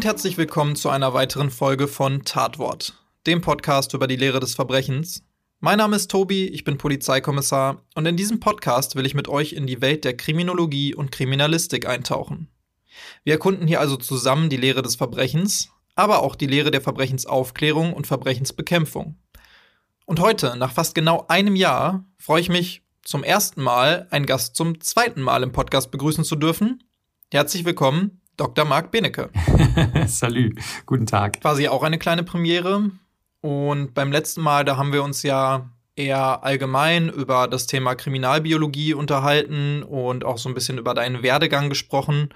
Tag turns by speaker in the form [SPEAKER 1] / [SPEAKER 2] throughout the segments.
[SPEAKER 1] Und herzlich willkommen zu einer weiteren Folge von Tatwort, dem Podcast über die Lehre des Verbrechens. Mein Name ist Tobi, ich bin Polizeikommissar und in diesem Podcast will ich mit euch in die Welt der Kriminologie und Kriminalistik eintauchen. Wir erkunden hier also zusammen die Lehre des Verbrechens, aber auch die Lehre der Verbrechensaufklärung und Verbrechensbekämpfung. Und heute, nach fast genau einem Jahr, freue ich mich zum ersten Mal, einen Gast zum zweiten Mal im Podcast begrüßen zu dürfen. Herzlich willkommen, Dr. Marc Benecke.
[SPEAKER 2] Salü, guten Tag.
[SPEAKER 1] Quasi auch eine kleine Premiere. Und beim letzten Mal, da haben wir uns ja eher allgemein über das Thema Kriminalbiologie unterhalten und auch so ein bisschen über deinen Werdegang gesprochen.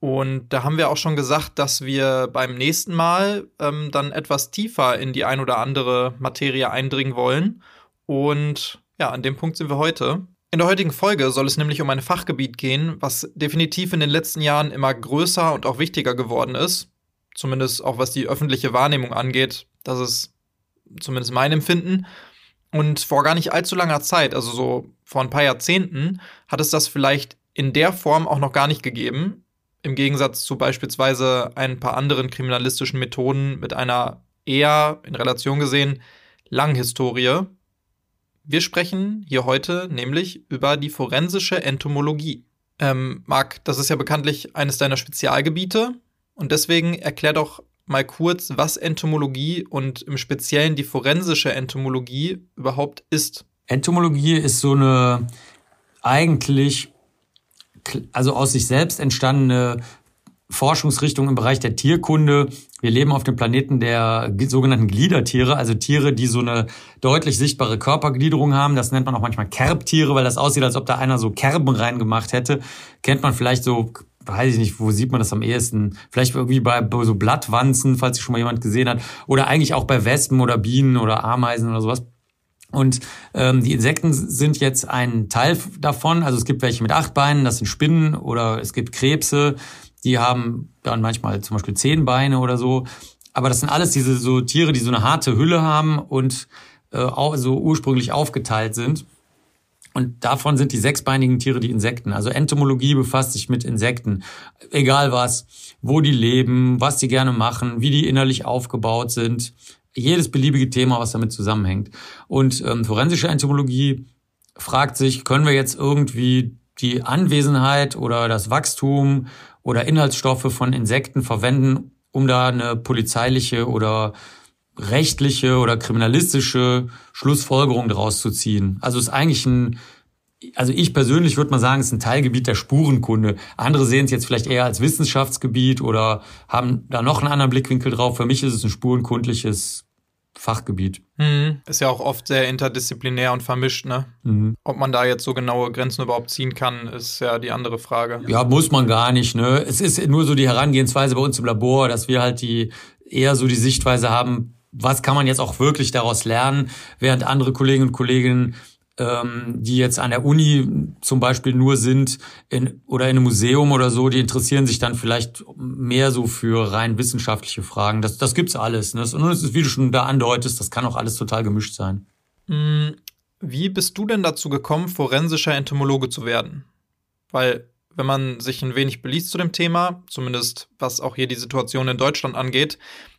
[SPEAKER 1] Und da haben wir auch schon gesagt, dass wir beim nächsten Mal ähm, dann etwas tiefer in die ein oder andere Materie eindringen wollen. Und ja, an dem Punkt sind wir heute. In der heutigen Folge soll es nämlich um ein Fachgebiet gehen, was definitiv in den letzten Jahren immer größer und auch wichtiger geworden ist. Zumindest auch was die öffentliche Wahrnehmung angeht. Das ist zumindest mein Empfinden. Und vor gar nicht allzu langer Zeit, also so vor ein paar Jahrzehnten, hat es das vielleicht in der Form auch noch gar nicht gegeben. Im Gegensatz zu beispielsweise ein paar anderen kriminalistischen Methoden mit einer eher, in Relation gesehen, langen Historie. Wir sprechen hier heute nämlich über die forensische Entomologie. Ähm, Marc, das ist ja bekanntlich eines deiner Spezialgebiete und deswegen erklär doch mal kurz, was Entomologie und im Speziellen die forensische Entomologie überhaupt ist.
[SPEAKER 2] Entomologie ist so eine eigentlich also aus sich selbst entstandene Forschungsrichtung im Bereich der Tierkunde. Wir leben auf dem Planeten der sogenannten Gliedertiere, also Tiere, die so eine deutlich sichtbare Körpergliederung haben. Das nennt man auch manchmal Kerbtiere, weil das aussieht, als ob da einer so Kerben reingemacht hätte. Kennt man vielleicht so, weiß ich nicht, wo sieht man das am ehesten? Vielleicht irgendwie bei so Blattwanzen, falls sich schon mal jemand gesehen hat. Oder eigentlich auch bei Wespen oder Bienen oder Ameisen oder sowas. Und ähm, die Insekten sind jetzt ein Teil davon. Also es gibt welche mit acht Beinen, das sind Spinnen oder es gibt Krebse, die haben dann manchmal zum Beispiel zehn Beine oder so. Aber das sind alles diese so Tiere, die so eine harte Hülle haben und äh, auch so ursprünglich aufgeteilt sind. Und davon sind die sechsbeinigen Tiere die Insekten. Also Entomologie befasst sich mit Insekten. Egal was, wo die leben, was die gerne machen, wie die innerlich aufgebaut sind, jedes beliebige Thema, was damit zusammenhängt. Und ähm, forensische Entomologie fragt sich, können wir jetzt irgendwie die Anwesenheit oder das Wachstum oder Inhaltsstoffe von Insekten verwenden, um da eine polizeiliche oder rechtliche oder kriminalistische Schlussfolgerung daraus zu ziehen. Also ist eigentlich ein, also ich persönlich würde mal sagen, ist ein Teilgebiet der Spurenkunde. Andere sehen es jetzt vielleicht eher als Wissenschaftsgebiet oder haben da noch einen anderen Blickwinkel drauf. Für mich ist es ein spurenkundliches Fachgebiet.
[SPEAKER 1] Mhm. Ist ja auch oft sehr interdisziplinär und vermischt, ne? Mhm. Ob man da jetzt so genaue Grenzen überhaupt ziehen kann, ist ja die andere Frage.
[SPEAKER 2] Ja, muss man gar nicht, ne? Es ist nur so die Herangehensweise bei uns im Labor, dass wir halt die eher so die Sichtweise haben, was kann man jetzt auch wirklich daraus lernen, während andere Kolleginnen und Kollegen ähm, die jetzt an der Uni zum Beispiel nur sind in, oder in einem Museum oder so, die interessieren sich dann vielleicht mehr so für rein wissenschaftliche Fragen. Das, das gibt's alles. Ne? Und es ist, wie du schon da andeutest, das kann auch alles total gemischt sein.
[SPEAKER 1] Mm, wie bist du denn dazu gekommen, forensischer Entomologe zu werden? Weil wenn man sich ein wenig beliest zu dem Thema, zumindest was auch hier die Situation in Deutschland angeht,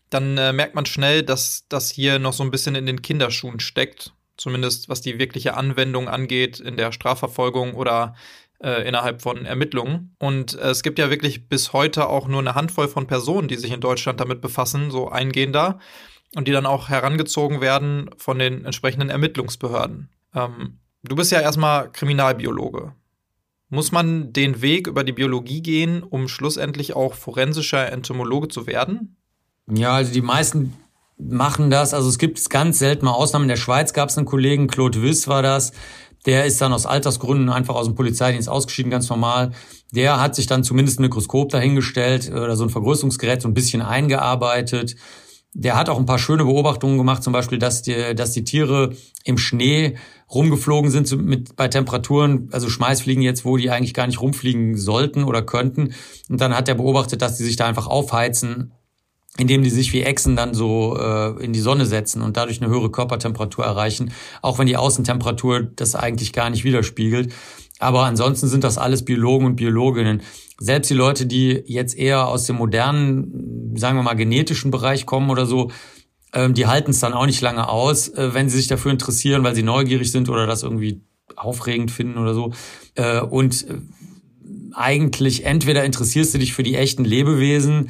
[SPEAKER 1] dann äh, merkt man schnell, dass das hier noch so ein bisschen in den Kinderschuhen steckt zumindest was die wirkliche Anwendung angeht in der Strafverfolgung oder äh, innerhalb von Ermittlungen. Und äh, es gibt ja wirklich bis heute auch nur eine Handvoll von Personen, die sich in Deutschland damit befassen, so eingehender, und die dann auch herangezogen werden von den entsprechenden Ermittlungsbehörden. Ähm, du bist ja erstmal Kriminalbiologe. Muss man den Weg über die Biologie gehen, um schlussendlich auch forensischer Entomologe zu werden?
[SPEAKER 2] Ja, also die meisten machen das. Also es gibt ganz selten mal Ausnahmen. In der Schweiz gab es einen Kollegen, Claude Wiss war das. Der ist dann aus Altersgründen einfach aus dem Polizeidienst ausgeschieden, ganz normal. Der hat sich dann zumindest ein Mikroskop dahingestellt oder so ein Vergrößerungsgerät so ein bisschen eingearbeitet. der hat auch ein paar schöne Beobachtungen gemacht, zum Beispiel, dass die, dass die Tiere im Schnee rumgeflogen sind mit, bei Temperaturen, also Schmeißfliegen jetzt, wo die eigentlich gar nicht rumfliegen sollten oder könnten. Und dann hat er beobachtet, dass die sich da einfach aufheizen, indem die sich wie Echsen dann so äh, in die Sonne setzen und dadurch eine höhere Körpertemperatur erreichen, auch wenn die Außentemperatur das eigentlich gar nicht widerspiegelt. Aber ansonsten sind das alles Biologen und Biologinnen. Selbst die Leute, die jetzt eher aus dem modernen, sagen wir mal, genetischen Bereich kommen oder so, ähm, die halten es dann auch nicht lange aus, äh, wenn sie sich dafür interessieren, weil sie neugierig sind oder das irgendwie aufregend finden oder so. Äh, und äh, eigentlich entweder interessierst du dich für die echten Lebewesen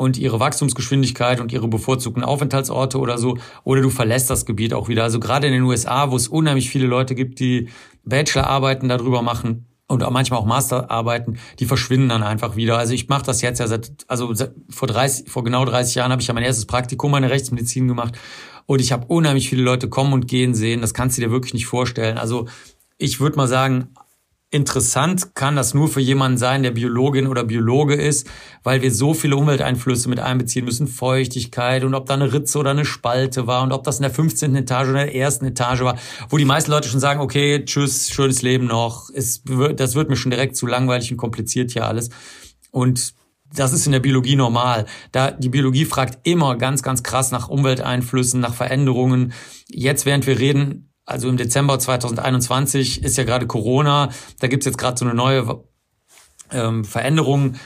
[SPEAKER 2] und ihre Wachstumsgeschwindigkeit und ihre bevorzugten Aufenthaltsorte oder so, oder du verlässt das Gebiet auch wieder. Also gerade in den USA, wo es unheimlich viele Leute gibt, die Bachelorarbeiten darüber machen und auch manchmal auch Masterarbeiten, die verschwinden dann einfach wieder. Also ich mache das jetzt ja seit, also vor 30, vor genau 30 Jahren habe ich ja mein erstes Praktikum in der Rechtsmedizin gemacht und ich habe unheimlich viele Leute kommen und gehen sehen. Das kannst du dir wirklich nicht vorstellen. Also ich würde mal sagen, Interessant kann das nur für jemanden sein, der Biologin oder Biologe ist, weil wir so viele Umwelteinflüsse mit einbeziehen müssen. Feuchtigkeit und ob da eine Ritze oder eine Spalte war und ob das in der 15. Etage oder der ersten Etage war, wo die meisten Leute schon sagen, okay, tschüss, schönes Leben noch. Es, das wird mir schon direkt zu langweilig und kompliziert hier alles. Und das ist in der Biologie normal. Da die Biologie fragt immer ganz, ganz krass nach Umwelteinflüssen, nach Veränderungen. Jetzt, während wir reden, also im Dezember 2021 ist ja gerade Corona, da gibt's jetzt gerade so eine neue ähm, Veränderung,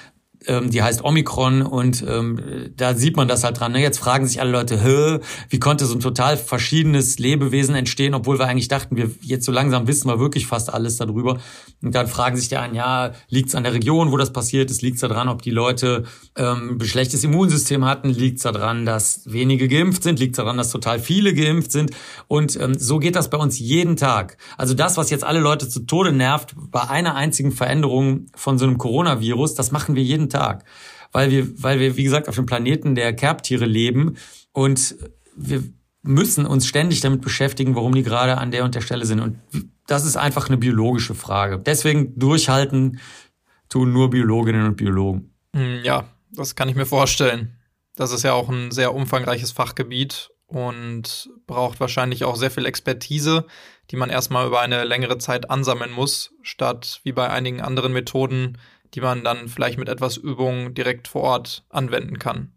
[SPEAKER 2] ähm, die heißt Omikron und ähm, da sieht man das halt dran. Ne? Jetzt fragen sich alle Leute, Hä, wie konnte so ein total verschiedenes Lebewesen entstehen, obwohl wir eigentlich dachten, wir jetzt so langsam wissen wir wirklich fast alles darüber. Und dann fragen sich die einen, ja, liegt's an der Region, wo das passiert ist? Liegt's daran, ob die Leute ähm, ein schlechtes Immunsystem hatten? Liegt's daran, dass wenige geimpft sind? Liegt's daran, dass total viele geimpft sind? Und ähm, so geht das bei uns jeden Tag. Also das, was jetzt alle Leute zu Tode nervt, bei einer einzigen Veränderung von so einem Coronavirus, das machen wir jeden Tag. Tag. Weil wir, weil wir, wie gesagt, auf dem Planeten der Kerbtiere leben und wir müssen uns ständig damit beschäftigen, warum die gerade an der und der Stelle sind. Und das ist einfach eine biologische Frage. Deswegen durchhalten tun nur Biologinnen und Biologen.
[SPEAKER 1] Hm, ja, das kann ich mir vorstellen. Das ist ja auch ein sehr umfangreiches Fachgebiet und braucht wahrscheinlich auch sehr viel Expertise, die man erstmal über eine längere Zeit ansammeln muss, statt wie bei einigen anderen Methoden die man dann vielleicht mit etwas Übung direkt vor Ort anwenden kann.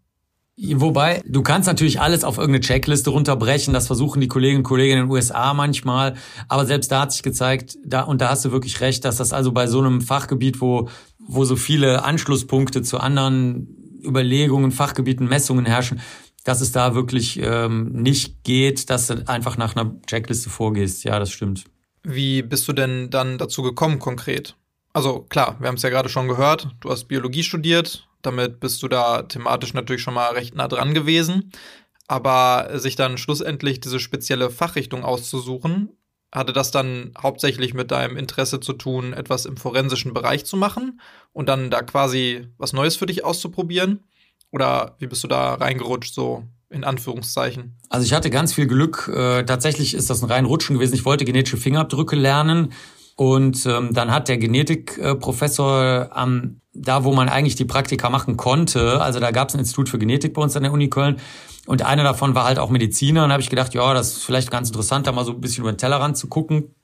[SPEAKER 2] Wobei, du kannst natürlich alles auf irgendeine Checkliste runterbrechen. Das versuchen die Kolleginnen und Kollegen in den USA manchmal. Aber selbst da hat sich gezeigt, da, und da hast du wirklich recht, dass das also bei so einem Fachgebiet, wo, wo so viele Anschlusspunkte zu anderen Überlegungen, Fachgebieten, Messungen herrschen, dass es da wirklich ähm, nicht geht, dass du einfach nach einer Checkliste vorgehst. Ja, das stimmt.
[SPEAKER 1] Wie bist du denn dann dazu gekommen konkret? Also klar, wir haben es ja gerade schon gehört, du hast Biologie studiert, damit bist du da thematisch natürlich schon mal recht nah dran gewesen. Aber sich dann schlussendlich diese spezielle Fachrichtung auszusuchen, hatte das dann hauptsächlich mit deinem Interesse zu tun, etwas im forensischen Bereich zu machen und dann da quasi was Neues für dich auszuprobieren? Oder wie bist du da reingerutscht, so in Anführungszeichen?
[SPEAKER 2] Also ich hatte ganz viel Glück. Äh, tatsächlich ist das ein rein Rutschen gewesen. Ich wollte genetische Fingerabdrücke lernen und ähm, dann hat der Genetikprofessor am da, wo man eigentlich die Praktika machen konnte, also da gab es ein Institut für Genetik bei uns an der Uni Köln und einer davon war halt auch Mediziner und habe ich gedacht, ja, das ist vielleicht ganz interessant, da mal so ein bisschen über den Tellerrand zu gucken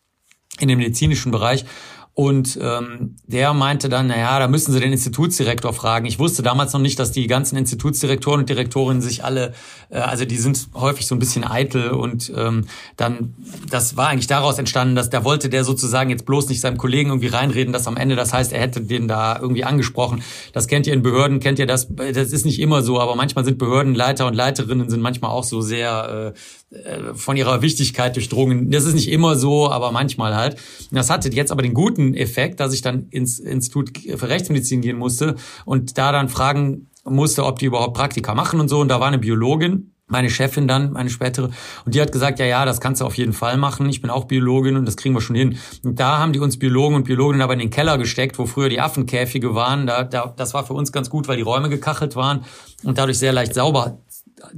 [SPEAKER 2] in dem medizinischen Bereich. Und ähm, der meinte dann, na ja, da müssen Sie den Institutsdirektor fragen. Ich wusste damals noch nicht, dass die ganzen Institutsdirektoren und Direktorinnen sich alle, äh, also die sind häufig so ein bisschen eitel und ähm, dann, das war eigentlich daraus entstanden, dass da wollte der sozusagen jetzt bloß nicht seinem Kollegen irgendwie reinreden, dass am Ende das heißt, er hätte den da irgendwie angesprochen. Das kennt ihr in Behörden, kennt ihr das, das ist nicht immer so, aber manchmal sind Behördenleiter und Leiterinnen sind manchmal auch so sehr äh, äh von ihrer Wichtigkeit durchdrungen. Das ist nicht immer so, aber manchmal halt. Das hatte jetzt aber den guten guten Effekt, dass ich dann ins Institut für Rechtsmedizin gehen musste und da dann fragen musste, ob die überhaupt Praktika machen und so. Und da war eine Biologin, meine Chefin dann, meine spätere, und die hat gesagt, ja, ja, das kannst du auf jeden Fall machen. Ich bin auch Biologin und das kriegen wir schon hin. Und da haben die uns Biologen und Biologinnen aber in den Keller gesteckt, wo früher die Affenkäfige waren. Da, da, das war für uns ganz gut, weil die Räume gekachelt waren und dadurch sehr leicht sauber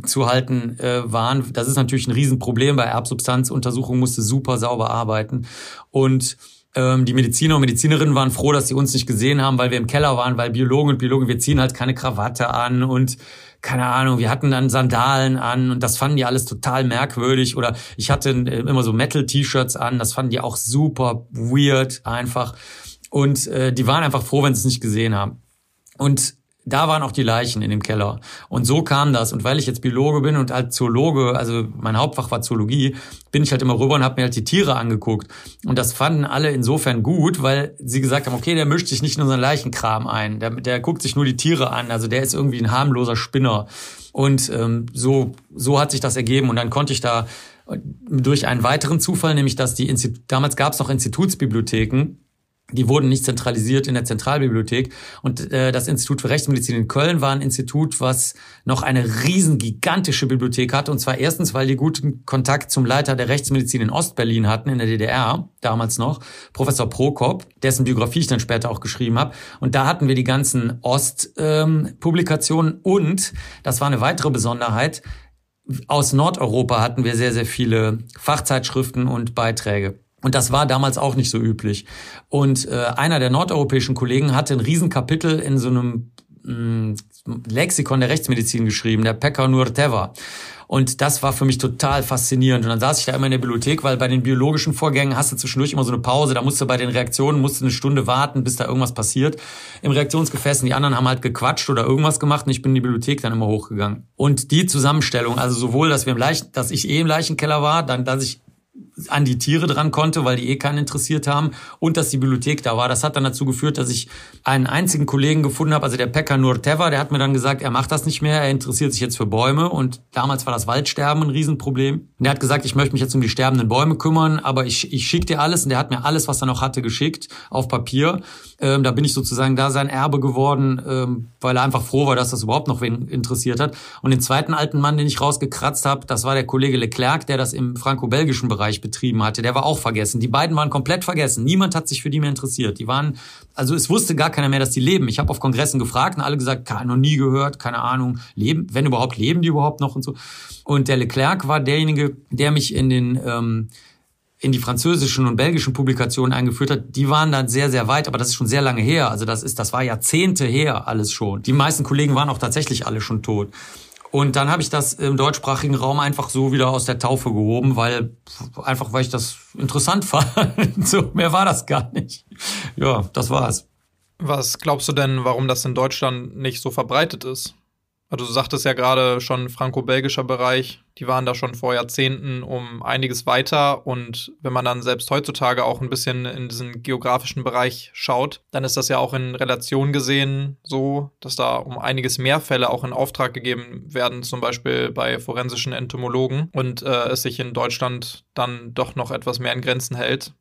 [SPEAKER 2] zu halten äh, waren. Das ist natürlich ein Riesenproblem. Bei Erbsubstanzuntersuchungen musste super sauber arbeiten. Und die Mediziner und Medizinerinnen waren froh, dass sie uns nicht gesehen haben, weil wir im Keller waren, weil Biologen und Biologen, wir ziehen halt keine Krawatte an und keine Ahnung, wir hatten dann Sandalen an und das fanden die alles total merkwürdig. Oder ich hatte äh, immer so Metal-T-Shirts an, das fanden die auch super weird einfach. Und äh, die waren einfach froh, wenn sie es nicht gesehen haben. Und da waren auch die Leichen in dem Keller. Und so kam das. Und weil ich jetzt Biologe bin und als Zoologe, also mein Hauptfach war Zoologie, bin ich halt immer rüber und habe mir halt die Tiere angeguckt. Und das fanden alle insofern gut, weil sie gesagt haben, okay, der mischt sich nicht in unseren Leichenkram ein. Der, der guckt sich nur die Tiere an. Also der ist irgendwie ein harmloser Spinner. Und ähm, so, so hat sich das ergeben. Und dann konnte ich da durch einen weiteren Zufall, nämlich dass die Institut damals gab es noch Institutsbibliotheken, die wurden nicht zentralisiert in der Zentralbibliothek. Und äh, das Institut für Rechtsmedizin in Köln war ein Institut, was noch eine riesen gigantische Bibliothek hatte. Und zwar erstens, weil die guten Kontakt zum Leiter der Rechtsmedizin in Ostberlin hatten, in der DDR, damals noch, Professor Prokop, dessen Biografie ich dann später auch geschrieben habe. Und da hatten wir die ganzen Ostpublikationen. Ähm, und, das war eine weitere Besonderheit, aus Nordeuropa hatten wir sehr, sehr viele Fachzeitschriften und Beiträge. Und das war damals auch nicht so üblich. Und äh, einer der nordeuropäischen Kollegen hatte ein Riesenkapitel in so einem mh, mm, Lexikon der Rechtsmedizin geschrieben, der Pekka Nurteva. Und das war für mich total faszinierend. Und dann saß ich da immer in der Bibliothek, weil bei den biologischen Vorgängen hast du zwischendurch immer so eine Pause. Da musst du bei den Reaktionen, musst du eine Stunde warten, bis da irgendwas passiert. Im Reaktionsgefäß und die anderen haben halt gequatscht oder irgendwas gemacht und ich bin in die Bibliothek dann immer hochgegangen. Und die Zusammenstellung, also sowohl, dass wir im Leichen, dass ich eh im Leichenkeller war, dann, dass ich an die Tiere dran konnte, weil die eh keinen interessiert haben und dass die Bibliothek da war. Das hat dann dazu geführt, dass ich einen einzigen Kollegen gefunden habe, also der Pekka Nurteva, der hat mir dann gesagt, er macht das nicht mehr, er interessiert sich jetzt für Bäume und damals war das Waldsterben ein Riesenproblem. Und der hat gesagt, ich möchte mich jetzt um die sterbenden Bäume kümmern, aber ich, ich schicke dir alles und der hat mir alles, was er noch hatte, geschickt auf Papier. Ähm, da bin ich sozusagen da sein Erbe geworden, ähm, weil er einfach froh war, dass das überhaupt noch wen interessiert hat. Und den zweiten alten Mann, den ich rausgekratzt habe, das war der Kollege Leclerc, der das im franco-belgischen Bereich betrieben hatte. Der war auch vergessen. Die beiden waren komplett vergessen. Niemand hat sich für die mehr interessiert. Die waren, also es wusste gar keiner mehr, dass die leben. Ich habe auf Kongressen gefragt und alle gesagt, noch nie gehört, keine Ahnung, leben, wenn überhaupt, leben die überhaupt noch und so. Und der Leclerc war derjenige, der mich in den ähm, in die französischen und belgischen Publikationen eingeführt hat, die waren dann sehr, sehr weit, aber das ist schon sehr lange her. Also das ist, das war Jahrzehnte her alles schon. Die meisten Kollegen waren auch tatsächlich alle schon tot. Und dann habe ich das im deutschsprachigen Raum einfach so wieder aus der Taufe gehoben, weil einfach weil ich das interessant fand. so mehr war das gar nicht. Ja, das war's.
[SPEAKER 1] Was glaubst du denn, warum das in Deutschland nicht so verbreitet ist? Also du sagtest ja gerade schon franco-belgischer Bereich, die waren da schon vor Jahrzehnten um einiges weiter und wenn man dann selbst heutzutage auch ein bisschen in diesen geografischen Bereich schaut, dann ist das ja auch in Relation gesehen so, dass da um einiges mehr Fälle auch in Auftrag gegeben werden, zum Beispiel bei forensischen Entomologen und äh, es sich in Deutschland dann doch noch etwas mehr in Grenzen hält.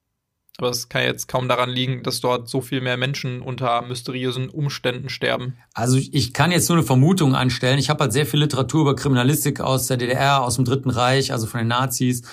[SPEAKER 1] Aber es kann jetzt kaum daran liegen, dass dort so viel mehr Menschen unter mysteriösen Umständen sterben.
[SPEAKER 2] Also ich kann jetzt nur eine Vermutung anstellen. Ich habe halt sehr viel Literatur über Kriminalistik aus der DDR, aus dem Dritten Reich, also von den Nazis,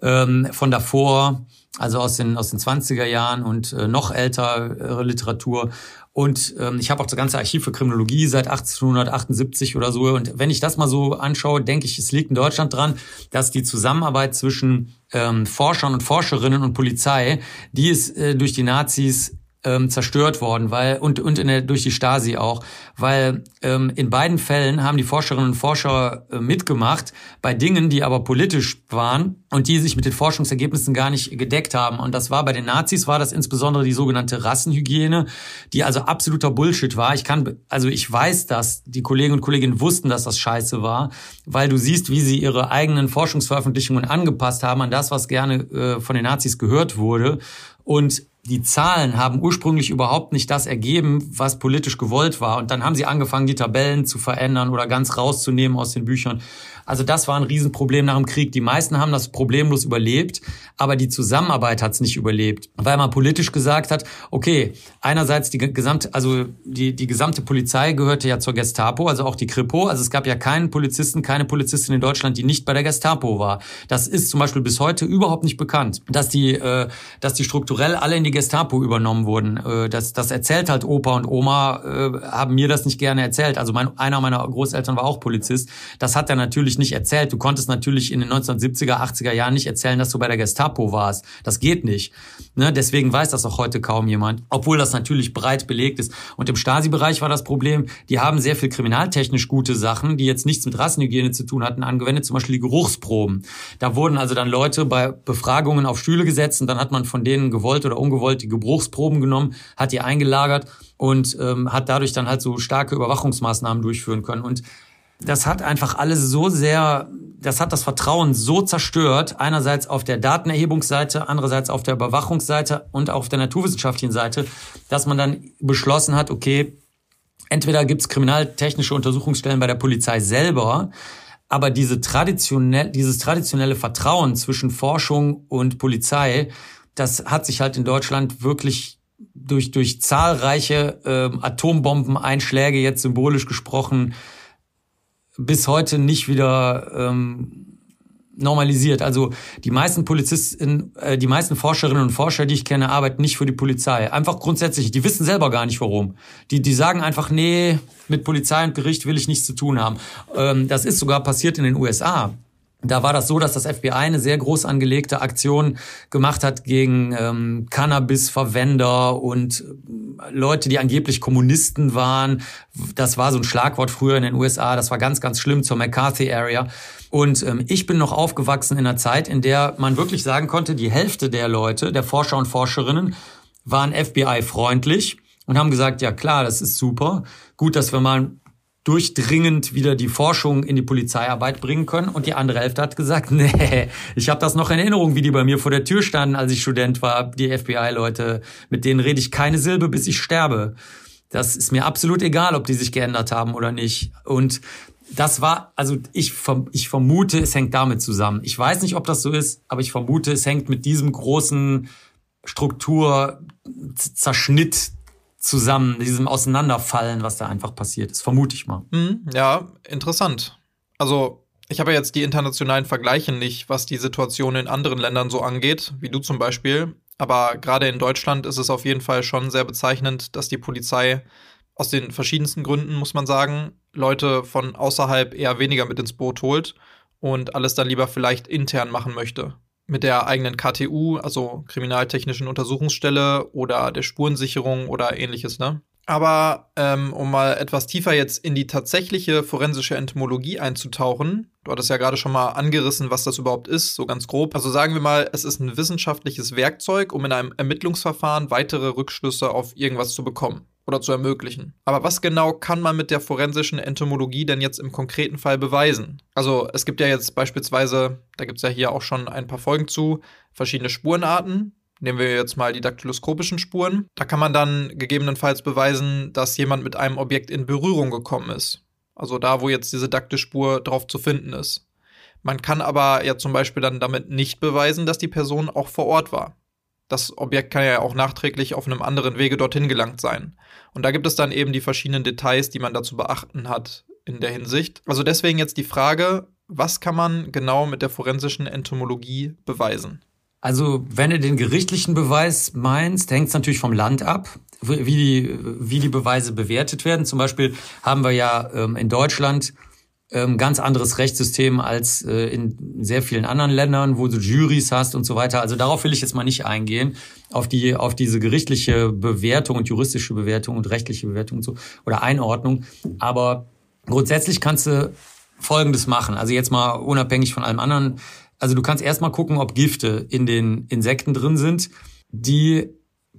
[SPEAKER 2] ähm, von davor, also aus den, aus den 20er Jahren und äh, noch ältere Literatur. Und ähm, ich habe auch das ganze Archiv für Kriminologie seit 1878 oder so. Und wenn ich das mal so anschaue, denke ich, es liegt in Deutschland dran, dass die Zusammenarbeit zwischen ähm, Forschern und Forscherinnen und Polizei, die ist äh, durch die Nazis ähm, zerstört worden, weil und und in der, durch die Stasi auch, weil ähm, in beiden Fällen haben die Forscherinnen und Forscher äh, mitgemacht bei Dingen, die aber politisch waren und die sich mit den Forschungsergebnissen gar nicht gedeckt haben. Und das war bei den Nazis war das insbesondere die sogenannte Rassenhygiene, die also absoluter Bullshit war. Ich kann also ich weiß, dass die Kollegen und Kolleginnen wussten, dass das Scheiße war, weil du siehst, wie sie ihre eigenen Forschungsveröffentlichungen angepasst haben an das, was gerne äh, von den Nazis gehört wurde. Und die Zahlen haben ursprünglich überhaupt nicht das ergeben, was politisch gewollt war. Und dann haben sie angefangen, die Tabellen zu verändern oder ganz rauszunehmen aus den Büchern. Also das war ein Riesenproblem nach dem Krieg. Die meisten haben das problemlos überlebt, aber die Zusammenarbeit hat es nicht überlebt, weil man politisch gesagt hat, okay, einerseits die gesamte, also die, die gesamte Polizei gehörte ja zur Gestapo, also auch die Kripo. Also es gab ja keinen Polizisten, keine Polizistin in Deutschland, die nicht bei der Gestapo war. Das ist zum Beispiel bis heute überhaupt nicht bekannt, dass die, äh, dass die strukturell alle in die Gestapo übernommen wurden. Äh, das, das erzählt halt Opa und Oma, äh, haben mir das nicht gerne erzählt. Also mein, einer meiner Großeltern war auch Polizist. Das hat er natürlich natürlich nicht erzählt. Du konntest natürlich in den 1970er, 80er Jahren nicht erzählen, dass du bei der Gestapo warst. Das geht nicht. Ne? Deswegen weiß das auch heute kaum jemand, obwohl das natürlich breit belegt ist. Und im Stasi-Bereich war das Problem, die haben sehr viel kriminaltechnisch gute Sachen, die jetzt nichts mit Rassenhygiene zu tun hatten, angewendet, zum Beispiel die Geruchsproben. Da wurden also dann Leute bei Befragungen auf Stühle gesetzt und dann hat man von denen gewollt oder ungewollt die Geruchsproben genommen, hat die eingelagert und ähm, hat dadurch dann halt so starke Überwachungsmaßnahmen durchführen können. Und das hat einfach alles so sehr, das hat das Vertrauen so zerstört, einerseits auf der Datenerhebungsseite, andererseits auf der Überwachungsseite und auf der naturwissenschaftlichen Seite, dass man dann beschlossen hat, okay, entweder gibt's kriminaltechnische Untersuchungsstellen bei der Polizei selber, aber diese traditionell, dieses traditionelle Vertrauen zwischen Forschung und Polizei, das hat sich halt in Deutschland wirklich durch, durch zahlreiche ähm, Atombombeneinschläge, jetzt symbolisch gesprochen, bis heute nicht wieder ähm, normalisiert. Also die meisten Polizisten, äh, die meisten Forscherinnen und Forscher, die ich kenne, arbeiten nicht für die Polizei. Einfach grundsätzlich, die wissen selber gar nicht warum. Die, die sagen einfach, nee, mit Polizei und Gericht will ich nichts zu tun haben. Ähm, das ist sogar passiert in den USA. Da war das so, dass das FBI eine sehr groß angelegte Aktion gemacht hat gegen ähm, Cannabis-Verwender und äh, Leute, die angeblich Kommunisten waren. Das war so ein Schlagwort früher in den USA. Das war ganz, ganz schlimm zur McCarthy-Area. Und ähm, ich bin noch aufgewachsen in einer Zeit, in der man wirklich sagen konnte, die Hälfte der Leute, der Forscher und Forscherinnen, waren FBI-freundlich und haben gesagt, ja klar, das ist super. Gut, dass wir mal durchdringend wieder die Forschung in die Polizeiarbeit bringen können. Und die andere Hälfte hat gesagt, nee, ich habe das noch in Erinnerung, wie die bei mir vor der Tür standen, als ich Student war, die FBI-Leute, mit denen rede ich keine Silbe, bis ich sterbe. Das ist mir absolut egal, ob die sich geändert haben oder nicht. Und das war, also ich, ich vermute, es hängt damit zusammen. Ich weiß nicht, ob das so ist, aber ich vermute, es hängt mit diesem großen Strukturzerschnitt zusammen, diesem Auseinanderfallen, was da einfach passiert ist, vermute ich mal.
[SPEAKER 1] Hm, ja, interessant. Also, ich habe ja jetzt die internationalen Vergleiche nicht, was die Situation in anderen Ländern so angeht, wie du zum Beispiel. Aber gerade in Deutschland ist es auf jeden Fall schon sehr bezeichnend, dass die Polizei aus den verschiedensten Gründen, muss man sagen, Leute von außerhalb eher weniger mit ins Boot holt und alles dann lieber vielleicht intern machen möchte mit der eigenen KTU, also Kriminaltechnischen Untersuchungsstelle oder der Spurensicherung oder ähnliches, ne? Aber ähm, um mal etwas tiefer jetzt in die tatsächliche forensische Entomologie einzutauchen, du hattest ja gerade schon mal angerissen, was das überhaupt ist, so ganz grob. Also sagen wir mal, es ist ein wissenschaftliches Werkzeug, um in einem Ermittlungsverfahren weitere Rückschlüsse auf irgendwas zu bekommen oder zu ermöglichen. Aber was genau kann man mit der forensischen Entomologie denn jetzt im konkreten Fall beweisen? Also es gibt ja jetzt beispielsweise, da gibt es ja hier auch schon ein paar Folgen zu, verschiedene Spurenarten. Nehmen wir jetzt mal die daktyloskopischen Spuren. Da kann man dann gegebenenfalls beweisen, dass jemand mit einem Objekt in Berührung gekommen ist. Also da, wo jetzt diese Daktyspur drauf zu finden ist. Man kann aber ja zum Beispiel dann damit nicht beweisen, dass die Person auch vor Ort war das Objekt kann ja auch nachträglich auf einem anderen Wege dorthin gelangt sein. Und da gibt es dann eben die verschiedenen Details, die man dazu beachten hat in der Hinsicht. Also deswegen jetzt die Frage, was kann man genau mit der forensischen Entomologie beweisen?
[SPEAKER 2] Also, wenn du den gerichtlichen Beweis meinst, hängt es natürlich vom Land ab, wie die, wie die Beweise bewertet werden. Zum Beispiel haben wir ja ähm, in Deutschland ähm, ganz anderes Rechtssystem als äh, in sehr vielen anderen Ländern, wo du Juries hast und so weiter. Also darauf will ich jetzt mal nicht eingehen, auf die auf diese gerichtliche Bewertung und juristische Bewertung und rechtliche Bewertung und so oder Einordnung. Aber grundsätzlich kannst du Folgendes machen. Also jetzt mal unabhängig von allem anderen. Also du kannst erstmal gucken, ob Gifte in den Insekten drin sind, die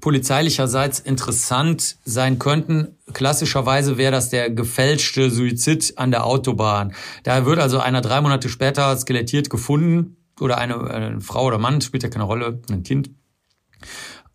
[SPEAKER 2] polizeilicherseits interessant sein könnten. Klassischerweise wäre das der gefälschte Suizid an der Autobahn. Da wird also einer drei Monate später skelettiert gefunden oder eine, eine Frau oder Mann, spielt ja keine Rolle, ein Kind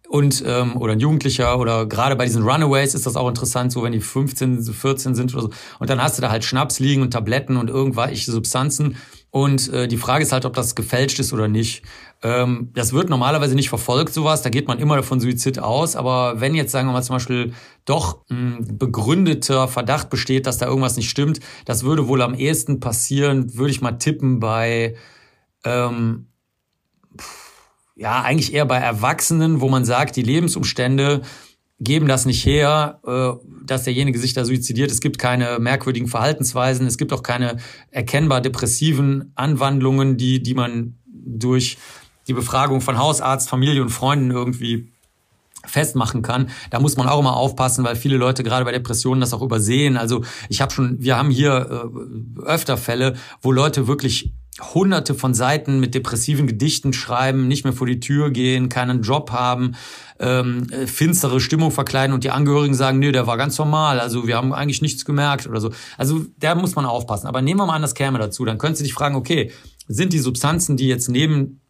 [SPEAKER 2] und ähm, oder ein Jugendlicher oder gerade bei diesen Runaways ist das auch interessant, so wenn die 15, 14 sind oder so. Und dann hast du da halt Schnaps liegen und Tabletten und irgendwelche Substanzen. Und äh, die Frage ist halt, ob das gefälscht ist oder nicht. Ähm, das wird normalerweise nicht verfolgt, sowas. Da geht man immer von Suizid aus. Aber wenn jetzt, sagen wir mal, zum Beispiel doch ein begründeter Verdacht besteht, dass da irgendwas nicht stimmt, das würde wohl am ehesten passieren, würde ich mal tippen, bei ähm, ja, eigentlich eher bei Erwachsenen, wo man sagt, die Lebensumstände geben das nicht her, äh, dass derjenige sich da suizidiert. Es gibt keine merkwürdigen Verhaltensweisen, es gibt auch keine erkennbar depressiven Anwandlungen, die, die man durch die Befragung von Hausarzt, Familie und Freunden irgendwie festmachen kann. Da muss man auch immer aufpassen, weil viele Leute gerade bei Depressionen das auch übersehen. Also ich habe schon, wir haben hier äh, öfter Fälle, wo Leute wirklich hunderte von Seiten mit depressiven Gedichten schreiben, nicht mehr vor die Tür gehen, keinen Job haben, ähm, äh, finstere Stimmung verkleiden und die Angehörigen sagen, nee, der war ganz normal, also wir haben eigentlich nichts gemerkt oder so. Also da muss man aufpassen. Aber nehmen wir mal an, das käme dazu, dann könntest du dich fragen, okay, sind die Substanzen, die jetzt neben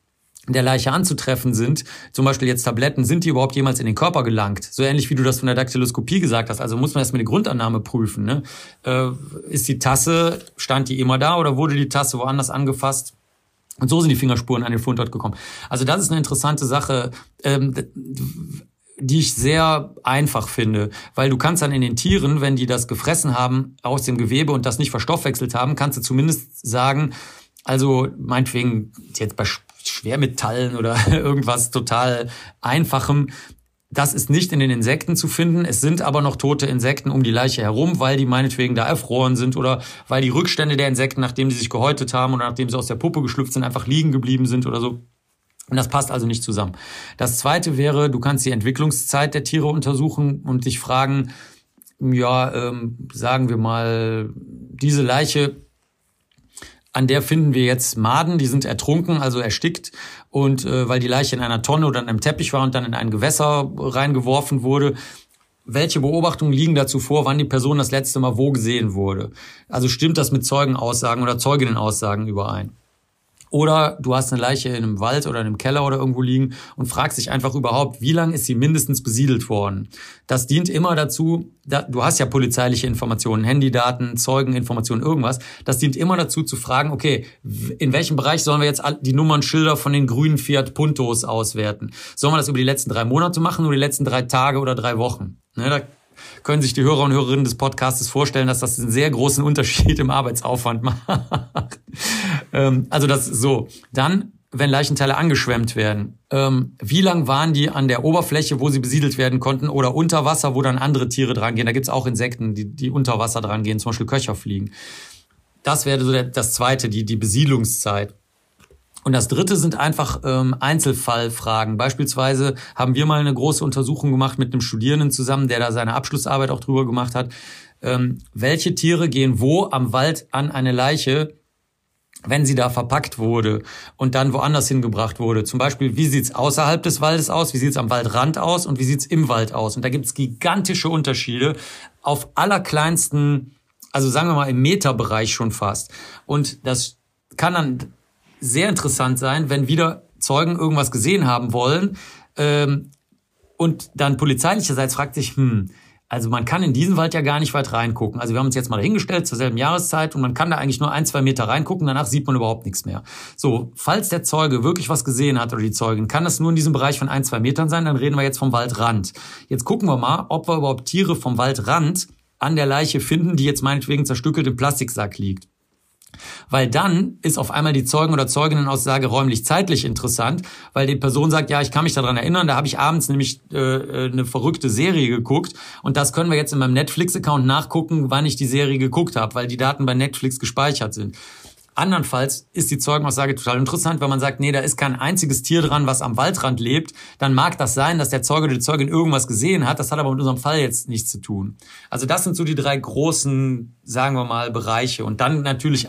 [SPEAKER 2] der Leiche anzutreffen sind, zum Beispiel jetzt Tabletten, sind die überhaupt jemals in den Körper gelangt? So ähnlich wie du das von der Daktyloskopie gesagt hast. Also muss man erstmal die Grundannahme prüfen. Ne? Äh, ist die Tasse, stand die immer da oder wurde die Tasse woanders angefasst? Und so sind die Fingerspuren an den Fundort gekommen. Also das ist eine interessante Sache, ähm, die ich sehr einfach finde, weil du kannst dann in den Tieren, wenn die das gefressen haben aus dem Gewebe und das nicht verstoffwechselt haben, kannst du zumindest sagen, also meinetwegen jetzt bei Schwermetallen oder irgendwas total Einfachem. Das ist nicht in den Insekten zu finden. Es sind aber noch tote Insekten um die Leiche herum, weil die meinetwegen da erfroren sind oder weil die Rückstände der Insekten, nachdem sie sich gehäutet haben oder nachdem sie aus der Puppe geschlüpft sind, einfach liegen geblieben sind oder so. Und das passt also nicht zusammen. Das zweite wäre, du kannst die Entwicklungszeit der Tiere untersuchen und dich fragen, ja, ähm, sagen wir mal, diese Leiche an der finden wir jetzt Maden, die sind ertrunken, also erstickt. Und äh, weil die Leiche in einer Tonne oder in einem Teppich war und dann in ein Gewässer reingeworfen wurde, welche Beobachtungen liegen dazu vor, wann die Person das letzte Mal wo gesehen wurde? Also stimmt das mit Zeugenaussagen oder Zeuginnenaussagen überein? Oder du hast eine Leiche in einem Wald oder in einem Keller oder irgendwo liegen und fragst dich einfach überhaupt, wie lange ist sie mindestens besiedelt worden? Das dient immer dazu, da, du hast ja polizeiliche Informationen, Handydaten, Zeugeninformationen, irgendwas. Das dient immer dazu zu fragen, okay, in welchem Bereich sollen wir jetzt die Nummernschilder von den grünen Fiat Puntos auswerten? Sollen wir das über die letzten drei Monate machen oder die letzten drei Tage oder drei Wochen? Ne, da können sich die Hörer und Hörerinnen des Podcasts vorstellen, dass das einen sehr großen Unterschied im Arbeitsaufwand macht. ähm, also das so. Dann, wenn Leichenteile angeschwemmt werden, ähm, wie lang waren die an der Oberfläche, wo sie besiedelt werden konnten, oder unter Wasser, wo dann andere Tiere dran gehen? Da gibt's auch Insekten, die, die unter Wasser dran gehen, zum Beispiel Köcherfliegen. Das wäre so der, das Zweite, die, die Besiedlungszeit. Und das dritte sind einfach ähm, Einzelfallfragen. Beispielsweise haben wir mal eine große Untersuchung gemacht mit einem Studierenden zusammen, der da seine Abschlussarbeit auch drüber gemacht hat. Ähm, welche Tiere gehen wo am Wald an eine Leiche, wenn sie da verpackt wurde und dann woanders hingebracht wurde. Zum Beispiel, wie sieht's außerhalb des Waldes aus, wie sieht's am Waldrand aus und wie sieht's im Wald aus. Und da gibt's gigantische Unterschiede auf allerkleinsten, also sagen wir mal im Meterbereich schon fast. Und das kann dann sehr interessant sein, wenn wieder Zeugen irgendwas gesehen haben wollen ähm, und dann polizeilicherseits fragt sich, hm, also man kann in diesen Wald ja gar nicht weit reingucken. Also wir haben uns jetzt mal dahingestellt zur selben Jahreszeit und man kann da eigentlich nur ein, zwei Meter reingucken, danach sieht man überhaupt nichts mehr. So, falls der Zeuge wirklich was gesehen hat oder die Zeugin, kann das nur in diesem Bereich von ein, zwei Metern sein, dann reden wir jetzt vom Waldrand. Jetzt gucken wir mal, ob wir überhaupt Tiere vom Waldrand an der Leiche finden, die jetzt meinetwegen zerstückelt im Plastiksack liegt. Weil dann ist auf einmal die Zeugen- oder Zeuginnenaussage räumlich zeitlich interessant, weil die Person sagt, ja, ich kann mich daran erinnern, da habe ich abends nämlich äh, äh, eine verrückte Serie geguckt und das können wir jetzt in meinem Netflix-Account nachgucken, wann ich die Serie geguckt habe, weil die Daten bei Netflix gespeichert sind. Andernfalls ist die Zeugenaussage total interessant, wenn man sagt, nee, da ist kein einziges Tier dran, was am Waldrand lebt, dann mag das sein, dass der Zeuge oder die Zeugin irgendwas gesehen hat, das hat aber mit unserem Fall jetzt nichts zu tun. Also das sind so die drei großen, sagen wir mal, Bereiche. Und dann natürlich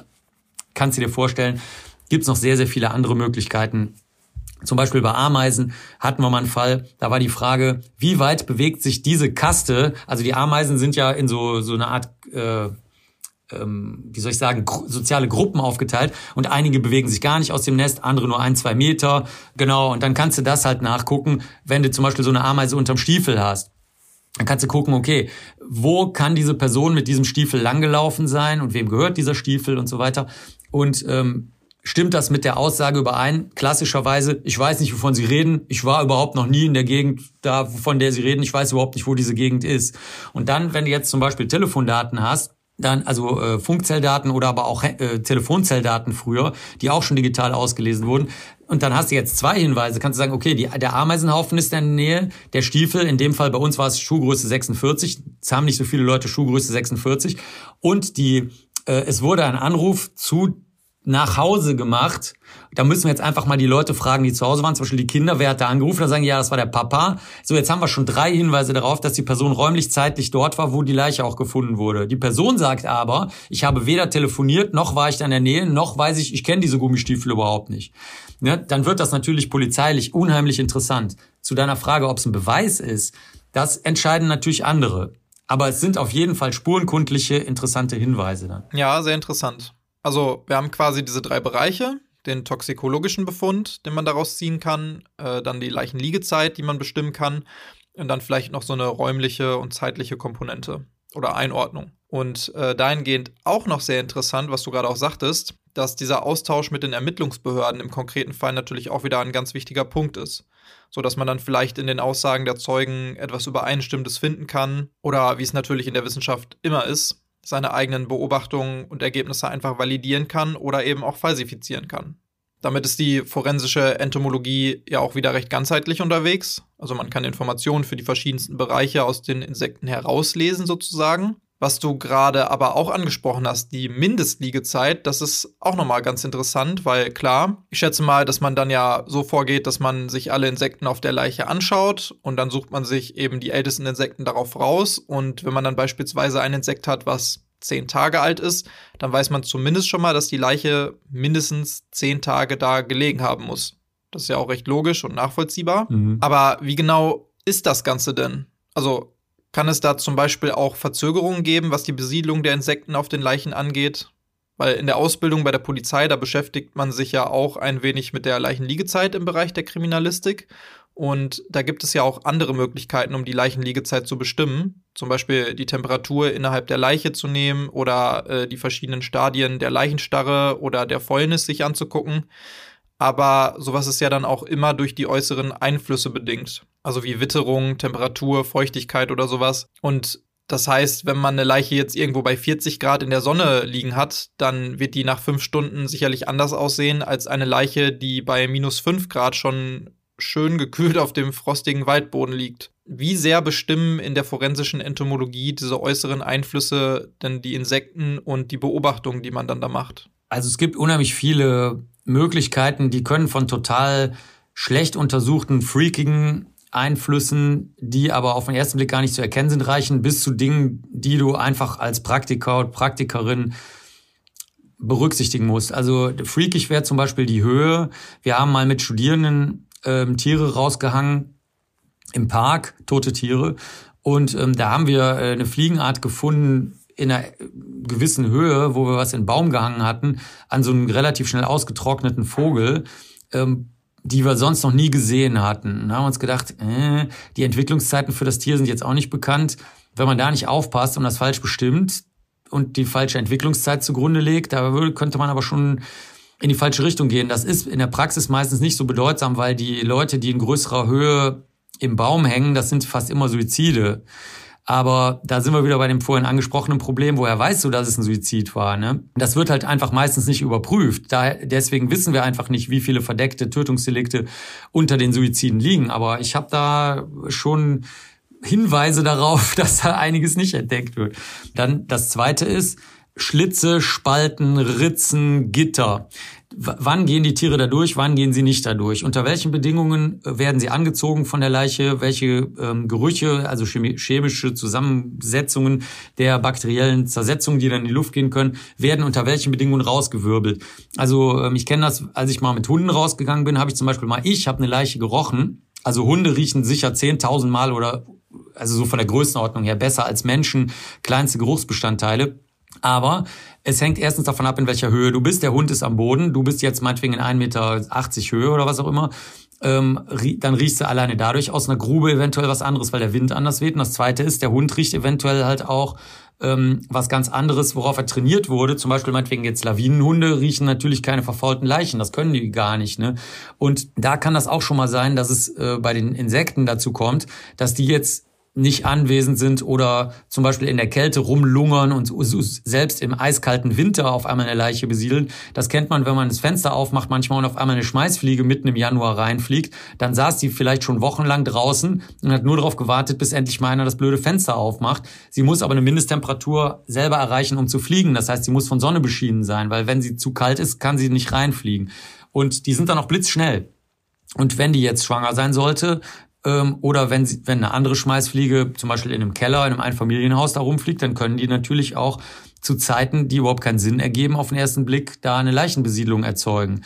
[SPEAKER 2] kannst du dir vorstellen, gibt es noch sehr, sehr viele andere Möglichkeiten. Zum Beispiel bei Ameisen hatten wir mal einen Fall, da war die Frage, wie weit bewegt sich diese Kaste, also die Ameisen sind ja in so, so eine Art, äh, ähm, wie soll ich sagen, gru soziale Gruppen aufgeteilt und einige bewegen sich gar nicht aus dem Nest, andere nur ein, zwei Meter, genau, und dann kannst du das halt nachgucken, wenn du zum Beispiel so eine Ameise unterm Stiefel hast. Dann kannst du gucken, okay, wo kann diese Person mit diesem Stiefel langgelaufen sein und wem gehört dieser Stiefel und so weiter. Und ähm, stimmt das mit der Aussage überein? Klassischerweise, ich weiß nicht, wovon Sie reden. Ich war überhaupt noch nie in der Gegend da, von der Sie reden. Ich weiß überhaupt nicht, wo diese Gegend ist. Und dann, wenn du jetzt zum Beispiel Telefondaten hast, dann also äh, Funkzelldaten oder aber auch äh, Telefonzelldaten früher, die auch schon digital ausgelesen wurden. Und dann hast du jetzt zwei Hinweise. Kannst du sagen, okay, die, der Ameisenhaufen ist in der Nähe, der Stiefel, in dem Fall bei uns war es Schuhgröße 46, es haben nicht so viele Leute Schuhgröße 46. Und die, äh, es wurde ein Anruf zu nach Hause gemacht. Da müssen wir jetzt einfach mal die Leute fragen, die zu Hause waren, zum Beispiel die Kinder, wer hat da angerufen? Da sagen, ja, das war der Papa. So, jetzt haben wir schon drei Hinweise darauf, dass die Person räumlich zeitlich dort war, wo die Leiche auch gefunden wurde. Die Person sagt aber, ich habe weder telefoniert, noch war ich da in der Nähe, noch weiß ich, ich kenne diese Gummistiefel überhaupt nicht. Ne? Dann wird das natürlich polizeilich unheimlich interessant. Zu deiner Frage, ob es ein Beweis ist, das entscheiden natürlich andere. Aber es sind auf jeden Fall spurenkundliche, interessante Hinweise dann.
[SPEAKER 1] Ja, sehr interessant. Also wir haben quasi diese drei Bereiche, den toxikologischen Befund, den man daraus ziehen kann, äh, dann die Leichenliegezeit, die man bestimmen kann und dann vielleicht noch so eine räumliche und zeitliche Komponente oder Einordnung. Und äh, dahingehend auch noch sehr interessant, was du gerade auch sagtest, dass dieser Austausch mit den Ermittlungsbehörden im konkreten Fall natürlich auch wieder ein ganz wichtiger Punkt ist. So dass man dann vielleicht in den Aussagen der Zeugen etwas Übereinstimmendes finden kann oder wie es natürlich in der Wissenschaft immer ist, seine eigenen Beobachtungen und Ergebnisse einfach validieren kann oder eben auch falsifizieren kann. Damit ist die forensische Entomologie ja auch wieder recht ganzheitlich unterwegs. Also man kann Informationen für die verschiedensten Bereiche aus den Insekten herauslesen sozusagen. Was du gerade aber auch angesprochen hast, die Mindestliegezeit, das ist auch nochmal ganz interessant, weil klar, ich schätze mal, dass man dann ja so vorgeht, dass man sich alle Insekten auf der Leiche anschaut und dann sucht man sich eben die ältesten Insekten darauf raus. Und wenn man dann beispielsweise ein Insekt hat, was zehn Tage alt ist, dann weiß man zumindest schon mal, dass die Leiche mindestens zehn Tage da gelegen haben muss. Das ist ja auch recht logisch und nachvollziehbar. Mhm. Aber wie genau ist das Ganze denn? Also kann es da zum Beispiel auch Verzögerungen geben, was die Besiedlung der Insekten auf den Leichen angeht? Weil in der Ausbildung bei der Polizei, da beschäftigt man sich ja auch ein wenig mit der Leichenliegezeit im Bereich der Kriminalistik. Und da gibt es ja auch andere Möglichkeiten, um die Leichenliegezeit zu bestimmen. Zum Beispiel die Temperatur innerhalb der Leiche zu nehmen oder äh, die verschiedenen Stadien der Leichenstarre oder der Fäulnis sich anzugucken aber sowas ist ja dann auch immer durch die äußeren Einflüsse bedingt. Also wie Witterung, Temperatur, Feuchtigkeit oder sowas. Und das heißt, wenn man eine Leiche jetzt irgendwo bei 40 Grad in der Sonne liegen hat, dann wird die nach fünf Stunden sicherlich anders aussehen als eine Leiche, die bei minus fünf Grad schon schön gekühlt auf dem frostigen Waldboden liegt. Wie sehr bestimmen in der forensischen Entomologie diese äußeren Einflüsse denn die Insekten und die Beobachtungen, die man dann da macht?
[SPEAKER 2] Also es gibt unheimlich viele Möglichkeiten, die können von total schlecht untersuchten, freakigen Einflüssen, die aber auf den ersten Blick gar nicht zu erkennen sind, reichen, bis zu Dingen, die du einfach als Praktiker und Praktikerin berücksichtigen musst. Also freakig wäre zum Beispiel die Höhe. Wir haben mal mit Studierenden ähm, Tiere rausgehangen im Park, tote Tiere. Und ähm, da haben wir äh, eine Fliegenart gefunden, in einer gewissen Höhe, wo wir was in den Baum gehangen hatten, an so einen relativ schnell ausgetrockneten Vogel, ähm, die wir sonst noch nie gesehen hatten. Da haben uns gedacht, äh, die Entwicklungszeiten für das Tier sind jetzt auch nicht bekannt. Wenn man da nicht aufpasst und das falsch bestimmt und die falsche Entwicklungszeit zugrunde legt, da könnte man aber schon in die falsche Richtung gehen. Das ist in der Praxis meistens nicht so bedeutsam, weil die Leute, die in größerer Höhe im Baum hängen, das sind fast immer Suizide. Aber da sind wir wieder bei dem vorhin angesprochenen Problem, woher weißt du, dass es ein Suizid war? Ne? Das wird halt einfach meistens nicht überprüft. Da, deswegen wissen wir einfach nicht, wie viele verdeckte Tötungsdelikte unter den Suiziden liegen. Aber ich habe da schon Hinweise darauf, dass da einiges nicht entdeckt wird. Dann das Zweite ist, Schlitze, Spalten, Ritzen, Gitter wann gehen die Tiere da durch, wann gehen sie nicht da durch, unter welchen Bedingungen äh, werden sie angezogen von der Leiche, welche ähm, Gerüche, also chemische Zusammensetzungen der bakteriellen Zersetzungen, die dann in die Luft gehen können, werden unter welchen Bedingungen rausgewirbelt. Also ähm, ich kenne das, als ich mal mit Hunden rausgegangen bin, habe ich zum Beispiel mal, ich habe eine Leiche gerochen. Also Hunde riechen sicher 10.000 Mal oder also so von der Größenordnung her besser als Menschen, kleinste Geruchsbestandteile. Aber es hängt erstens davon ab, in welcher Höhe du bist. Der Hund ist am Boden. Du bist jetzt meinetwegen in 1,80 Meter Höhe oder was auch immer. Ähm, dann riechst du alleine dadurch aus einer Grube eventuell was anderes, weil der Wind anders weht. Und das Zweite ist, der Hund riecht eventuell halt auch ähm, was ganz anderes, worauf er trainiert wurde. Zum Beispiel meinetwegen jetzt Lawinenhunde riechen natürlich keine verfaulten Leichen. Das können die gar nicht. Ne? Und da kann das auch schon mal sein, dass es äh, bei den Insekten dazu kommt, dass die jetzt nicht anwesend sind oder zum Beispiel in der Kälte rumlungern und selbst im eiskalten Winter auf einmal eine Leiche besiedeln. Das kennt man, wenn man das Fenster aufmacht manchmal und auf einmal eine Schmeißfliege mitten im Januar reinfliegt. Dann saß die vielleicht schon wochenlang draußen und hat nur darauf gewartet, bis endlich mal einer das blöde Fenster aufmacht. Sie muss aber eine Mindesttemperatur selber erreichen, um zu fliegen. Das heißt, sie muss von Sonne beschienen sein, weil wenn sie zu kalt ist, kann sie nicht reinfliegen. Und die sind dann auch blitzschnell. Und wenn die jetzt schwanger sein sollte, ähm, oder wenn, sie, wenn eine andere Schmeißfliege zum Beispiel in einem Keller, in einem Einfamilienhaus da rumfliegt, dann können die natürlich auch zu Zeiten, die überhaupt keinen Sinn ergeben, auf den ersten Blick da eine Leichenbesiedlung erzeugen.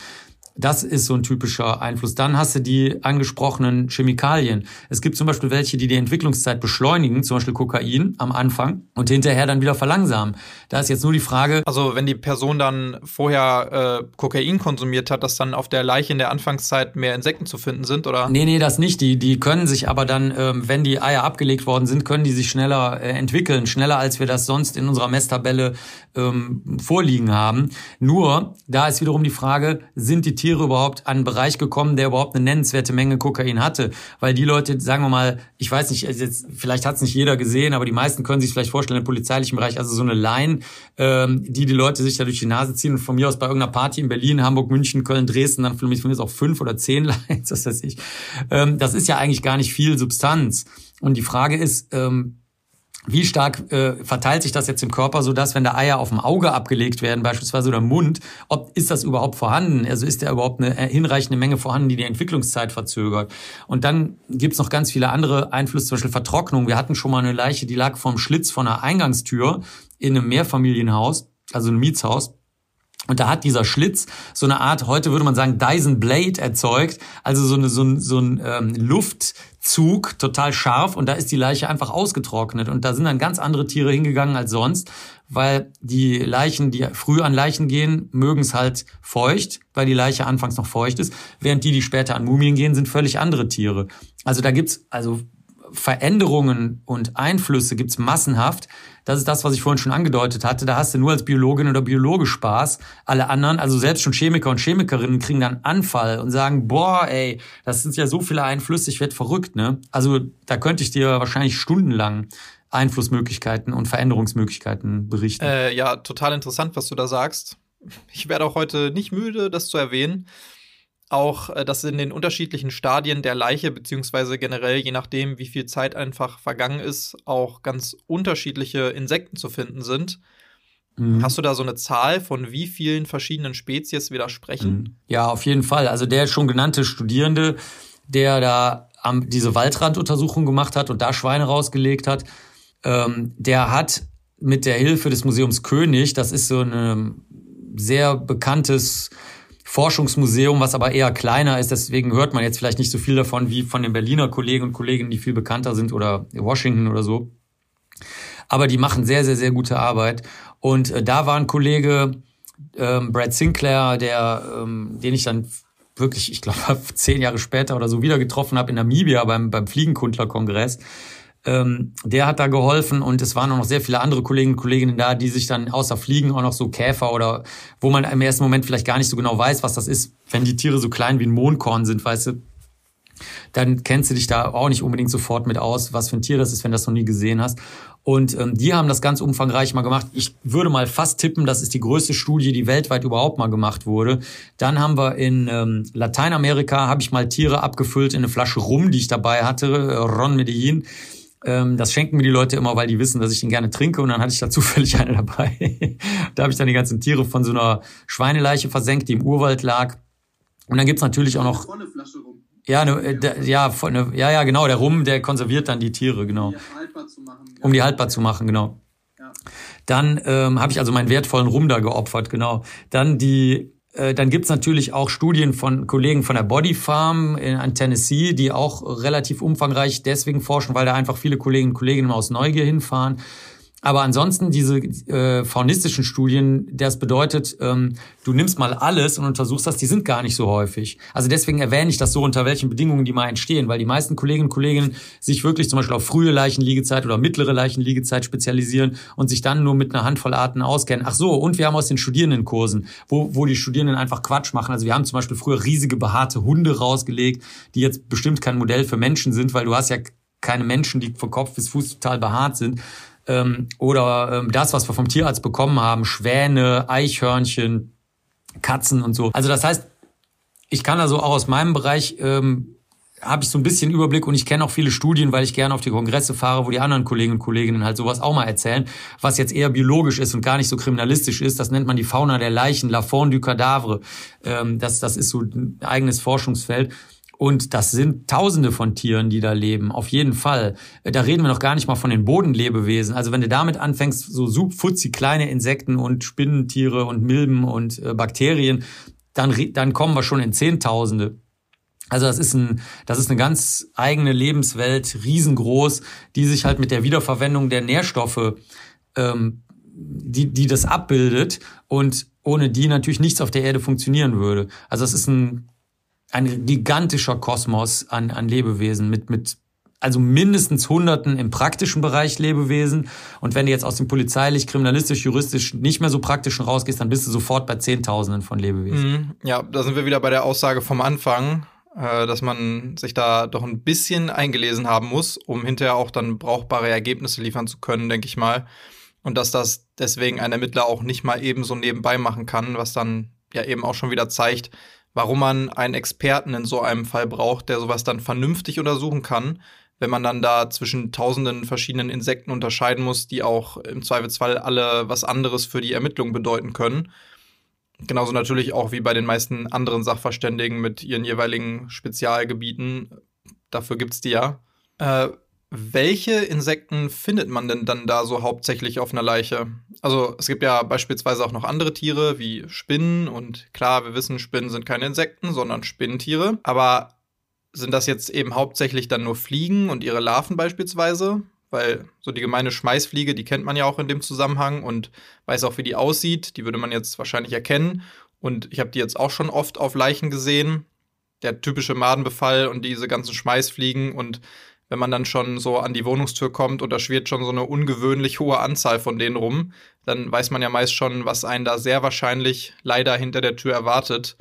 [SPEAKER 2] Das ist so ein typischer Einfluss. Dann hast du die angesprochenen Chemikalien. Es gibt zum Beispiel welche, die die Entwicklungszeit beschleunigen, zum Beispiel Kokain am Anfang und hinterher dann wieder verlangsamen. Da ist jetzt nur die Frage.
[SPEAKER 1] Also wenn die Person dann vorher äh, Kokain konsumiert hat, dass dann auf der Leiche in der Anfangszeit mehr Insekten zu finden sind, oder?
[SPEAKER 2] Nee, nee, das nicht. Die, die können sich aber dann, ähm, wenn die Eier abgelegt worden sind, können die sich schneller äh, entwickeln, schneller als wir das sonst in unserer Messtabelle ähm, vorliegen haben. Nur, da ist wiederum die Frage, sind die Tiere überhaupt an einen Bereich gekommen, der überhaupt eine nennenswerte Menge Kokain hatte. Weil die Leute, sagen wir mal, ich weiß nicht, jetzt, vielleicht hat es nicht jeder gesehen, aber die meisten können sich vielleicht vorstellen im polizeilichen Bereich, also so eine Line, ähm, die die Leute sich da durch die Nase ziehen und von mir aus bei irgendeiner Party in Berlin, Hamburg, München, Köln, Dresden, dann von mir auch fünf oder zehn Lines, was weiß ich. Ähm, das ist ja eigentlich gar nicht viel Substanz. Und die Frage ist, ähm, wie stark äh, verteilt sich das jetzt im Körper, so dass wenn da Eier auf dem Auge abgelegt werden, beispielsweise oder im Mund, ob ist das überhaupt vorhanden? Also ist da überhaupt eine äh, hinreichende Menge vorhanden, die die Entwicklungszeit verzögert? Und dann gibt's noch ganz viele andere Einflüsse, zum Beispiel Vertrocknung. Wir hatten schon mal eine Leiche, die lag vorm Schlitz von einer Eingangstür in einem Mehrfamilienhaus, also ein Mietshaus. Und da hat dieser Schlitz so eine Art, heute würde man sagen, Dyson Blade erzeugt, also so, eine, so ein, so ein ähm, Luftzug, total scharf. Und da ist die Leiche einfach ausgetrocknet. Und da sind dann ganz andere Tiere hingegangen als sonst, weil die Leichen, die früh an Leichen gehen, mögen es halt feucht, weil die Leiche anfangs noch feucht ist. Während die, die später an Mumien gehen, sind völlig andere Tiere. Also da gibt's also Veränderungen und Einflüsse gibt's massenhaft. Das ist das, was ich vorhin schon angedeutet hatte. Da hast du nur als Biologin oder Biologe Spaß. Alle anderen, also selbst schon Chemiker und Chemikerinnen, kriegen dann Anfall und sagen, boah, ey, das sind ja so viele Einflüsse, ich werde verrückt, ne? Also da könnte ich dir wahrscheinlich stundenlang Einflussmöglichkeiten und Veränderungsmöglichkeiten berichten.
[SPEAKER 1] Äh, ja, total interessant, was du da sagst. Ich werde auch heute nicht müde, das zu erwähnen auch, äh, dass in den unterschiedlichen Stadien der Leiche, beziehungsweise generell, je nachdem, wie viel Zeit einfach vergangen ist, auch ganz unterschiedliche Insekten zu finden sind. Mhm. Hast du da so eine Zahl von wie vielen verschiedenen Spezies wir da sprechen? Mhm.
[SPEAKER 2] Ja, auf jeden Fall. Also der schon genannte Studierende, der da am, diese Waldranduntersuchung gemacht hat und da Schweine rausgelegt hat, ähm, der hat mit der Hilfe des Museums König, das ist so ein sehr bekanntes Forschungsmuseum, was aber eher kleiner ist. Deswegen hört man jetzt vielleicht nicht so viel davon wie von den Berliner Kollegen und Kolleginnen, die viel bekannter sind oder Washington oder so. Aber die machen sehr, sehr, sehr gute Arbeit. Und äh, da war ein Kollege, ähm, Brad Sinclair, der, ähm, den ich dann wirklich, ich glaube, zehn Jahre später oder so wieder getroffen habe in Namibia beim, beim Fliegenkundlerkongress. Ähm, der hat da geholfen und es waren auch noch sehr viele andere Kolleginnen und Kolleginnen da, die sich dann außer Fliegen auch noch so Käfer oder wo man im ersten Moment vielleicht gar nicht so genau weiß, was das ist, wenn die Tiere so klein wie ein Mondkorn sind, weißt du, dann kennst du dich da auch nicht unbedingt sofort mit aus, was für ein Tier das ist, wenn du das noch nie gesehen hast. Und ähm, die haben das ganz umfangreich mal gemacht. Ich würde mal fast tippen, das ist die größte Studie, die weltweit überhaupt mal gemacht wurde. Dann haben wir in ähm, Lateinamerika, habe ich mal Tiere abgefüllt in eine Flasche Rum, die ich dabei hatte, äh, Ron Medellin. Ähm, das schenken mir die Leute immer, weil die wissen, dass ich den gerne trinke. Und dann hatte ich da zufällig eine dabei. da habe ich dann die ganzen Tiere von so einer Schweineleiche versenkt, die im Urwald lag. Und dann gibt's natürlich auch noch. Ja, ne, der, ja, ne, ja, ja, genau. Der Rum, der konserviert dann die Tiere, genau. Um die haltbar zu machen. Um die haltbar zu machen, genau. Dann ähm, habe ich also meinen wertvollen Rum da geopfert, genau. Dann die dann gibt's natürlich auch Studien von Kollegen von der Body Farm in, an Tennessee, die auch relativ umfangreich deswegen forschen, weil da einfach viele Kolleginnen und Kollegen aus Neugier hinfahren. Aber ansonsten diese äh, faunistischen Studien, das bedeutet, ähm, du nimmst mal alles und untersuchst das, die sind gar nicht so häufig. Also deswegen erwähne ich das so, unter welchen Bedingungen die mal entstehen, weil die meisten Kolleginnen und Kollegen sich wirklich zum Beispiel auf frühe Leichenliegezeit oder mittlere Leichenliegezeit spezialisieren und sich dann nur mit einer Handvoll Arten auskennen. Ach so, und wir haben aus den Studierendenkursen, wo, wo die Studierenden einfach Quatsch machen. Also wir haben zum Beispiel früher riesige behaarte Hunde rausgelegt, die jetzt bestimmt kein Modell für Menschen sind, weil du hast ja keine Menschen, die von Kopf bis Fuß total behaart sind. Ähm, oder ähm, das, was wir vom Tierarzt bekommen haben, Schwäne, Eichhörnchen, Katzen und so. Also das heißt, ich kann also auch aus meinem Bereich ähm, habe ich so ein bisschen Überblick und ich kenne auch viele Studien, weil ich gerne auf die Kongresse fahre, wo die anderen Kolleginnen und Kolleginnen halt sowas auch mal erzählen, was jetzt eher biologisch ist und gar nicht so kriminalistisch ist. Das nennt man die Fauna der Leichen, la faune du cadavre. Ähm, das, das ist so ein eigenes Forschungsfeld. Und das sind Tausende von Tieren, die da leben, auf jeden Fall. Da reden wir noch gar nicht mal von den Bodenlebewesen. Also wenn du damit anfängst, so subfutzi kleine Insekten und Spinnentiere und Milben und äh, Bakterien, dann, dann kommen wir schon in Zehntausende. Also das ist ein, das ist eine ganz eigene Lebenswelt, riesengroß, die sich halt mit der Wiederverwendung der Nährstoffe, ähm, die, die das abbildet und ohne die natürlich nichts auf der Erde funktionieren würde. Also es ist ein, ein gigantischer Kosmos an, an Lebewesen mit, mit also mindestens Hunderten im praktischen Bereich Lebewesen. Und wenn du jetzt aus dem polizeilich, kriminalistisch, juristisch nicht mehr so praktischen rausgehst, dann bist du sofort bei Zehntausenden von Lebewesen.
[SPEAKER 1] Mhm. Ja, da sind wir wieder bei der Aussage vom Anfang äh, dass man sich da doch ein bisschen eingelesen haben muss, um hinterher auch dann brauchbare Ergebnisse liefern zu können, denke ich mal. Und dass das deswegen ein Ermittler auch nicht mal eben so nebenbei machen kann, was dann ja eben auch schon wieder zeigt, warum man einen Experten in so einem Fall braucht, der sowas dann vernünftig untersuchen kann, wenn man dann da zwischen tausenden verschiedenen Insekten unterscheiden muss, die auch im Zweifelsfall alle was anderes für die Ermittlung bedeuten können. Genauso natürlich auch wie bei den meisten anderen Sachverständigen mit ihren jeweiligen Spezialgebieten. Dafür gibt's die ja. Äh, welche Insekten findet man denn dann da so hauptsächlich auf einer Leiche? Also es gibt ja beispielsweise auch noch andere Tiere wie Spinnen und klar, wir wissen, Spinnen sind keine Insekten, sondern Spinnentiere. Aber sind das jetzt eben hauptsächlich dann nur Fliegen und ihre Larven beispielsweise? weil so die gemeine Schmeißfliege, die kennt man ja auch in dem Zusammenhang und weiß auch, wie die aussieht. Die würde man jetzt wahrscheinlich erkennen. Und ich habe die jetzt auch schon oft auf Leichen gesehen. Der typische Madenbefall und diese ganzen Schmeißfliegen. Und wenn man dann schon so an die Wohnungstür kommt und da schwirrt schon so eine ungewöhnlich hohe Anzahl von denen rum, dann weiß man ja meist schon, was einen da sehr wahrscheinlich leider hinter der Tür erwartet.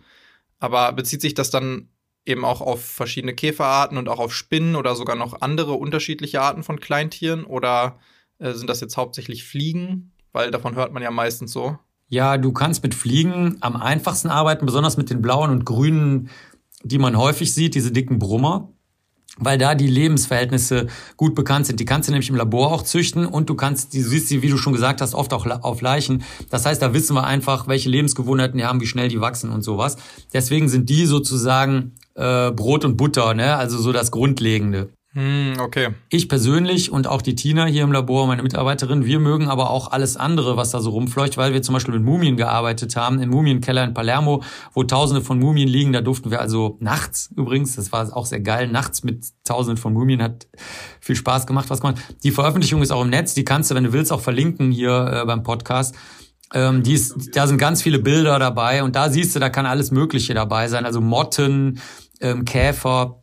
[SPEAKER 1] Aber bezieht sich das dann eben auch auf verschiedene Käferarten und auch auf Spinnen oder sogar noch andere unterschiedliche Arten von Kleintieren? Oder äh, sind das jetzt hauptsächlich Fliegen? Weil davon hört man ja meistens so.
[SPEAKER 2] Ja, du kannst mit Fliegen am einfachsten arbeiten, besonders mit den blauen und grünen, die man häufig sieht, diese dicken Brummer weil da die Lebensverhältnisse gut bekannt sind. Die kannst du nämlich im Labor auch züchten und du kannst, die siehst sie, wie du schon gesagt hast, oft auch auf Leichen. Das heißt, da wissen wir einfach, welche Lebensgewohnheiten die haben, wie schnell die wachsen und sowas. Deswegen sind die sozusagen äh, Brot und Butter, ne? Also so das Grundlegende.
[SPEAKER 1] Hm, okay.
[SPEAKER 2] Ich persönlich und auch die Tina hier im Labor, meine Mitarbeiterin, wir mögen aber auch alles andere, was da so rumfleucht, weil wir zum Beispiel mit Mumien gearbeitet haben, im Mumienkeller in Palermo, wo tausende von Mumien liegen. Da durften wir also nachts übrigens, das war auch sehr geil, nachts mit tausenden von Mumien, hat viel Spaß gemacht, was gemacht. Die Veröffentlichung ist auch im Netz, die kannst du, wenn du willst, auch verlinken hier äh, beim Podcast. Ähm, die ist, da sind ganz viele Bilder dabei und da siehst du, da kann alles Mögliche dabei sein. Also Motten, ähm, Käfer,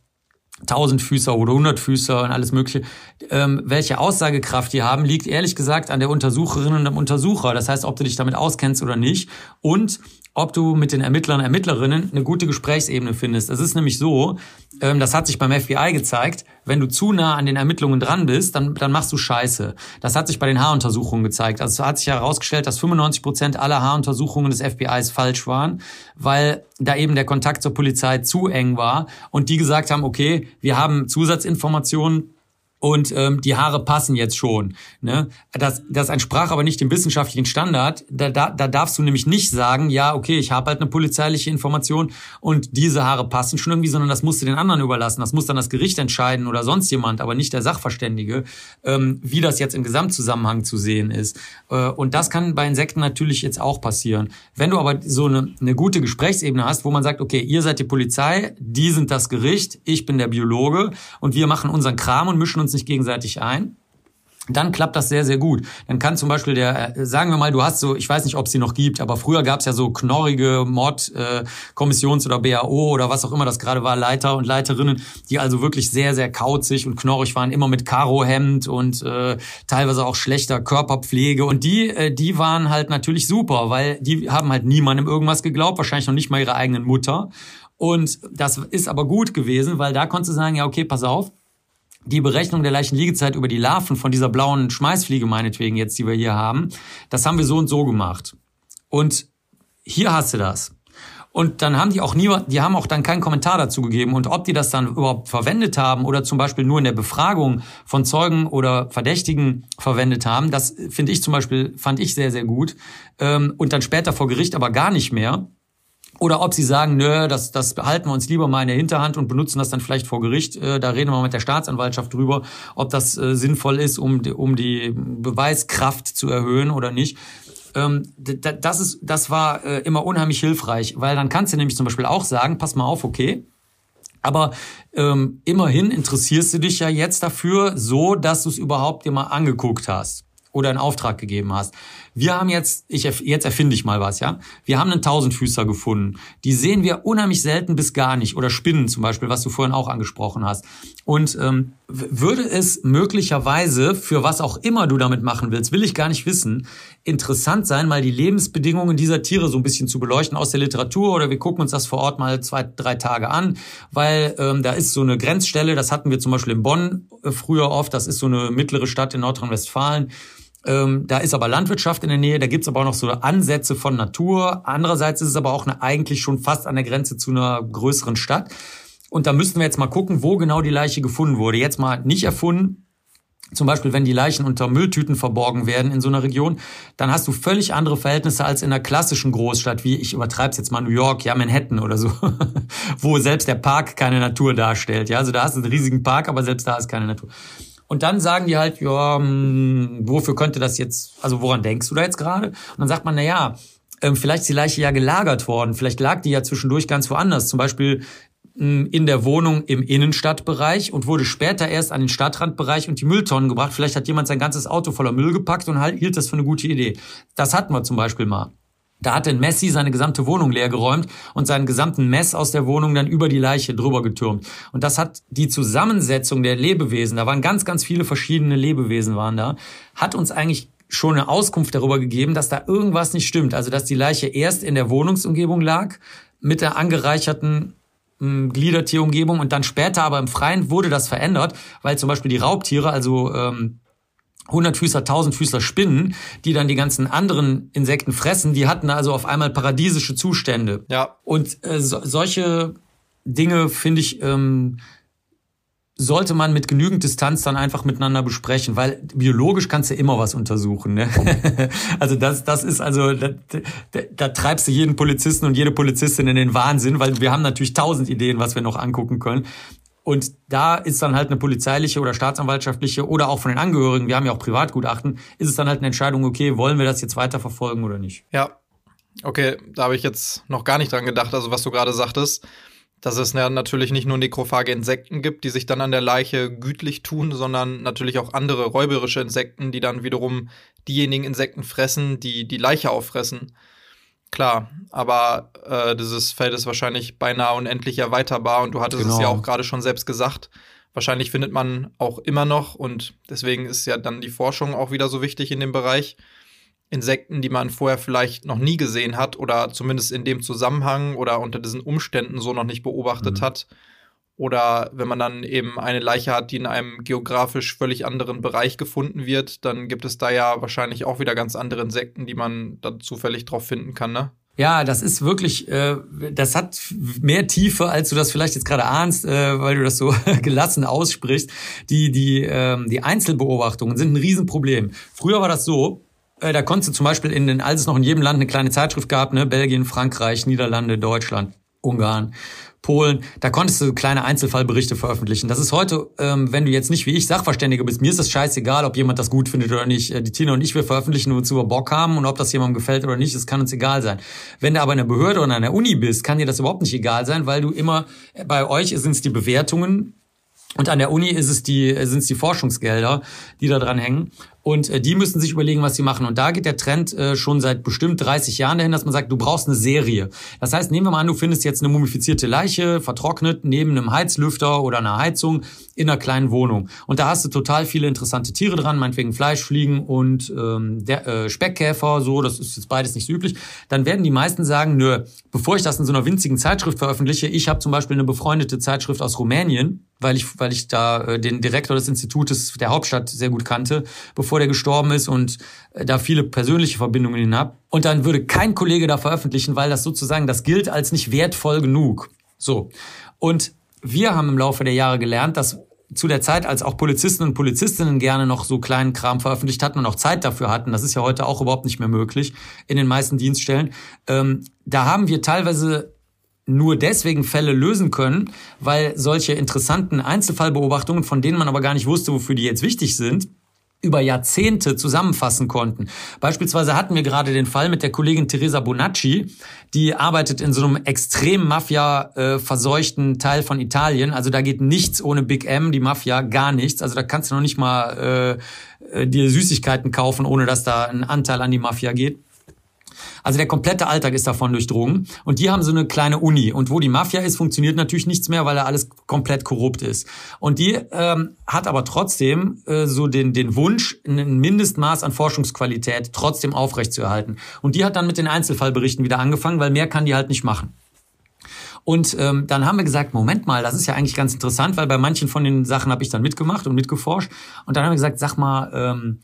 [SPEAKER 2] Tausendfüßer oder Hundertfüßer und alles Mögliche. Ähm, welche Aussagekraft die haben, liegt ehrlich gesagt an der Untersucherin und dem Untersucher. Das heißt, ob du dich damit auskennst oder nicht. Und ob du mit den Ermittlern Ermittlerinnen eine gute Gesprächsebene findest. Es ist nämlich so, ähm, das hat sich beim FBI gezeigt, wenn du zu nah an den Ermittlungen dran bist, dann, dann machst du Scheiße. Das hat sich bei den Haaruntersuchungen gezeigt. Also es hat sich herausgestellt, dass 95 Prozent aller Haaruntersuchungen des FBIs falsch waren, weil da eben der Kontakt zur Polizei zu eng war und die gesagt haben, okay, wir haben Zusatzinformationen, und ähm, die Haare passen jetzt schon. Ne? Das, das entsprach aber nicht dem wissenschaftlichen Standard. Da, da, da darfst du nämlich nicht sagen, ja, okay, ich habe halt eine polizeiliche Information und diese Haare passen schon irgendwie, sondern das musst du den anderen überlassen. Das muss dann das Gericht entscheiden oder sonst jemand, aber nicht der Sachverständige, ähm, wie das jetzt im Gesamtzusammenhang zu sehen ist. Äh, und das kann bei Insekten natürlich jetzt auch passieren. Wenn du aber so eine, eine gute Gesprächsebene hast, wo man sagt, okay, ihr seid die Polizei, die sind das Gericht, ich bin der Biologe und wir machen unseren Kram und mischen uns uns nicht gegenseitig ein dann klappt das sehr, sehr gut. Dann kann zum Beispiel der, äh, sagen wir mal, du hast so, ich weiß nicht, ob es die noch gibt, aber früher gab es ja so knorrige Mordkommissions- äh, oder BAO oder was auch immer das gerade war, Leiter und Leiterinnen, die also wirklich sehr, sehr kauzig und knorrig waren, immer mit Karohemd und äh, teilweise auch schlechter Körperpflege. Und die, äh, die waren halt natürlich super, weil die haben halt niemandem irgendwas geglaubt, wahrscheinlich noch nicht mal ihrer eigenen Mutter. Und das ist aber gut gewesen, weil da konntest du sagen, ja, okay, pass auf, die Berechnung der Leichenliegezeit über die Larven von dieser blauen Schmeißfliege meinetwegen jetzt, die wir hier haben, das haben wir so und so gemacht. Und hier hast du das. Und dann haben die auch niemand, die haben auch dann keinen Kommentar dazu gegeben. Und ob die das dann überhaupt verwendet haben oder zum Beispiel nur in der Befragung von Zeugen oder Verdächtigen verwendet haben, das finde ich zum Beispiel, fand ich sehr, sehr gut. Ähm, und dann später vor Gericht aber gar nicht mehr. Oder ob sie sagen, nö, das, das behalten wir uns lieber mal in der Hinterhand und benutzen das dann vielleicht vor Gericht. Äh, da reden wir mit der Staatsanwaltschaft drüber, ob das äh, sinnvoll ist, um, um die Beweiskraft zu erhöhen oder nicht. Ähm, das, ist, das war äh, immer unheimlich hilfreich, weil dann kannst du nämlich zum Beispiel auch sagen, pass mal auf, okay, aber ähm, immerhin interessierst du dich ja jetzt dafür, so dass du es überhaupt dir mal angeguckt hast oder in Auftrag gegeben hast. Wir haben jetzt, ich jetzt erfinde ich mal was, ja. Wir haben einen Tausendfüßer gefunden. Die sehen wir unheimlich selten bis gar nicht oder Spinnen zum Beispiel, was du vorhin auch angesprochen hast. Und ähm, würde es möglicherweise für was auch immer du damit machen willst, will ich gar nicht wissen, interessant sein, mal die Lebensbedingungen dieser Tiere so ein bisschen zu beleuchten aus der Literatur oder wir gucken uns das vor Ort mal zwei, drei Tage an, weil ähm, da ist so eine Grenzstelle. Das hatten wir zum Beispiel in Bonn äh, früher oft. Das ist so eine mittlere Stadt in Nordrhein-Westfalen ähm, da ist aber Landwirtschaft in der Nähe, da gibt's aber auch noch so Ansätze von Natur. Andererseits ist es aber auch eine, eigentlich schon fast an der Grenze zu einer größeren Stadt. Und da müssten wir jetzt mal gucken, wo genau die Leiche gefunden wurde. Jetzt mal nicht erfunden. Zum Beispiel, wenn die Leichen unter Mülltüten verborgen werden in so einer Region, dann hast du völlig andere Verhältnisse als in einer klassischen Großstadt, wie ich übertreib's jetzt mal New York, ja Manhattan oder so, wo selbst der Park keine Natur darstellt. Ja, also da hast du einen riesigen Park, aber selbst da ist keine Natur. Und dann sagen die halt, ja, hm, wofür könnte das jetzt, also woran denkst du da jetzt gerade? Und dann sagt man, na ja, ähm, vielleicht ist die Leiche ja gelagert worden, vielleicht lag die ja zwischendurch ganz woanders, zum Beispiel hm, in der Wohnung im Innenstadtbereich und wurde später erst an den Stadtrandbereich und die Mülltonnen gebracht. Vielleicht hat jemand sein ganzes Auto voller Müll gepackt und halt, hielt das für eine gute Idee. Das hatten wir zum Beispiel mal. Da hat denn Messi seine gesamte Wohnung leergeräumt und seinen gesamten Mess aus der Wohnung dann über die Leiche drüber getürmt. Und das hat die Zusammensetzung der Lebewesen, da waren ganz, ganz viele verschiedene Lebewesen waren da, hat uns eigentlich schon eine Auskunft darüber gegeben, dass da irgendwas nicht stimmt. Also, dass die Leiche erst in der Wohnungsumgebung lag, mit der angereicherten hm, Gliedertierumgebung und dann später aber im Freien wurde das verändert, weil zum Beispiel die Raubtiere, also ähm, Hundertfüßer, Tausendfüßer Spinnen, die dann die ganzen anderen Insekten fressen, die hatten also auf einmal paradiesische Zustände.
[SPEAKER 1] Ja.
[SPEAKER 2] Und äh, so, solche Dinge, finde ich, ähm, sollte man mit genügend Distanz dann einfach miteinander besprechen, weil biologisch kannst du immer was untersuchen. Ne? also das, das ist also, da, da, da treibst du jeden Polizisten und jede Polizistin in den Wahnsinn, weil wir haben natürlich tausend Ideen, was wir noch angucken können. Und da ist dann halt eine polizeiliche oder staatsanwaltschaftliche oder auch von den Angehörigen, wir haben ja auch Privatgutachten, ist es dann halt eine Entscheidung, okay, wollen wir das jetzt weiterverfolgen oder nicht?
[SPEAKER 1] Ja. Okay, da habe ich jetzt noch gar nicht dran gedacht, also was du gerade sagtest, dass es natürlich nicht nur nekrophage Insekten gibt, die sich dann an der Leiche gütlich tun, sondern natürlich auch andere räuberische Insekten, die dann wiederum diejenigen Insekten fressen, die die Leiche auffressen. Klar, aber äh, dieses Feld ist wahrscheinlich beinahe unendlich erweiterbar und du hattest genau. es ja genau. auch gerade schon selbst gesagt. Wahrscheinlich findet man auch immer noch und deswegen ist ja dann die Forschung auch wieder so wichtig in dem Bereich. Insekten, die man vorher vielleicht noch nie gesehen hat oder zumindest in dem Zusammenhang oder unter diesen Umständen so noch nicht beobachtet mhm. hat. Oder wenn man dann eben eine Leiche hat, die in einem geografisch völlig anderen Bereich gefunden wird, dann gibt es da ja wahrscheinlich auch wieder ganz andere Insekten, die man dann zufällig drauf finden kann, ne?
[SPEAKER 2] Ja, das ist wirklich, äh, das hat mehr Tiefe, als du das vielleicht jetzt gerade ahnst, äh, weil du das so gelassen aussprichst. Die, die, ähm, die Einzelbeobachtungen sind ein Riesenproblem. Früher war das so, äh, da konntest du zum Beispiel in den, als es noch in jedem Land eine kleine Zeitschrift gab, ne, Belgien, Frankreich, Niederlande, Deutschland, Ungarn, Polen, da konntest du kleine Einzelfallberichte veröffentlichen. Das ist heute, ähm, wenn du jetzt nicht wie ich Sachverständiger bist, mir ist das scheißegal, ob jemand das gut findet oder nicht. Äh, die Tina und ich, wir veröffentlichen, wozu wir Bock haben und ob das jemandem gefällt oder nicht, das kann uns egal sein. Wenn du aber in der Behörde oder an der Uni bist, kann dir das überhaupt nicht egal sein, weil du immer, äh, bei euch sind es die Bewertungen und an der Uni ist es die, sind es die Forschungsgelder, die da dran hängen. Und äh, die müssen sich überlegen, was sie machen. Und da geht der Trend äh, schon seit bestimmt 30 Jahren dahin, dass man sagt, du brauchst eine Serie. Das heißt, nehmen wir mal an, du findest jetzt eine mumifizierte Leiche, vertrocknet, neben einem Heizlüfter oder einer Heizung in einer kleinen Wohnung. Und da hast du total viele interessante Tiere dran, meinetwegen Fleischfliegen und ähm, der, äh, Speckkäfer, so, das ist jetzt beides nicht so üblich. Dann werden die meisten sagen, nö, bevor ich das in so einer winzigen Zeitschrift veröffentliche, ich habe zum Beispiel eine befreundete Zeitschrift aus Rumänien, weil ich, weil ich da äh, den Direktor des Institutes der Hauptstadt sehr gut kannte, bevor der gestorben ist und äh, da viele persönliche Verbindungen hin hab. Und dann würde kein Kollege da veröffentlichen, weil das sozusagen, das gilt als nicht wertvoll genug. So. Und wir haben im Laufe der Jahre gelernt, dass zu der Zeit, als auch Polizisten und Polizistinnen gerne noch so kleinen Kram veröffentlicht hatten und auch Zeit dafür hatten, das ist ja heute auch überhaupt nicht mehr möglich in den meisten Dienststellen, ähm, da haben wir teilweise nur deswegen Fälle lösen können, weil solche interessanten Einzelfallbeobachtungen, von denen man aber gar nicht wusste, wofür die jetzt wichtig sind, über Jahrzehnte zusammenfassen konnten. Beispielsweise hatten wir gerade den Fall mit der Kollegin Teresa Bonacci, die arbeitet in so einem extrem Mafia-verseuchten Teil von Italien. Also da geht nichts ohne Big M, die Mafia, gar nichts. Also da kannst du noch nicht mal äh, dir Süßigkeiten kaufen, ohne dass da ein Anteil an die Mafia geht. Also der komplette Alltag ist davon durchdrungen. Und die haben so eine kleine Uni. Und wo die Mafia ist, funktioniert natürlich nichts mehr, weil da alles komplett korrupt ist. Und die ähm, hat aber trotzdem äh, so den, den Wunsch, ein Mindestmaß an Forschungsqualität trotzdem aufrechtzuerhalten. Und die hat dann mit den Einzelfallberichten wieder angefangen, weil mehr kann die halt nicht machen. Und ähm, dann haben wir gesagt, Moment mal, das ist ja eigentlich ganz interessant, weil bei manchen von den Sachen habe ich dann mitgemacht und mitgeforscht. Und dann haben wir gesagt, sag mal, ähm,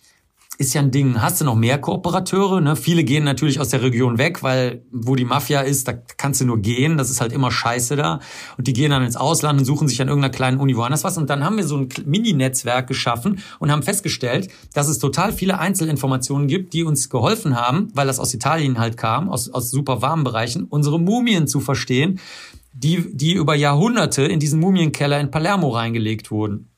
[SPEAKER 2] ist ja ein Ding. Hast du noch mehr Kooperateure? Ne? Viele gehen natürlich aus der Region weg, weil wo die Mafia ist, da kannst du nur gehen. Das ist halt immer scheiße da. Und die gehen dann ins Ausland und suchen sich an irgendeiner kleinen Uni woanders was. Und dann haben wir so ein Mini-Netzwerk geschaffen und haben festgestellt, dass es total viele Einzelinformationen gibt, die uns geholfen haben, weil das aus Italien halt kam, aus, aus super warmen Bereichen, unsere Mumien zu verstehen, die, die über Jahrhunderte in diesen Mumienkeller in Palermo reingelegt wurden.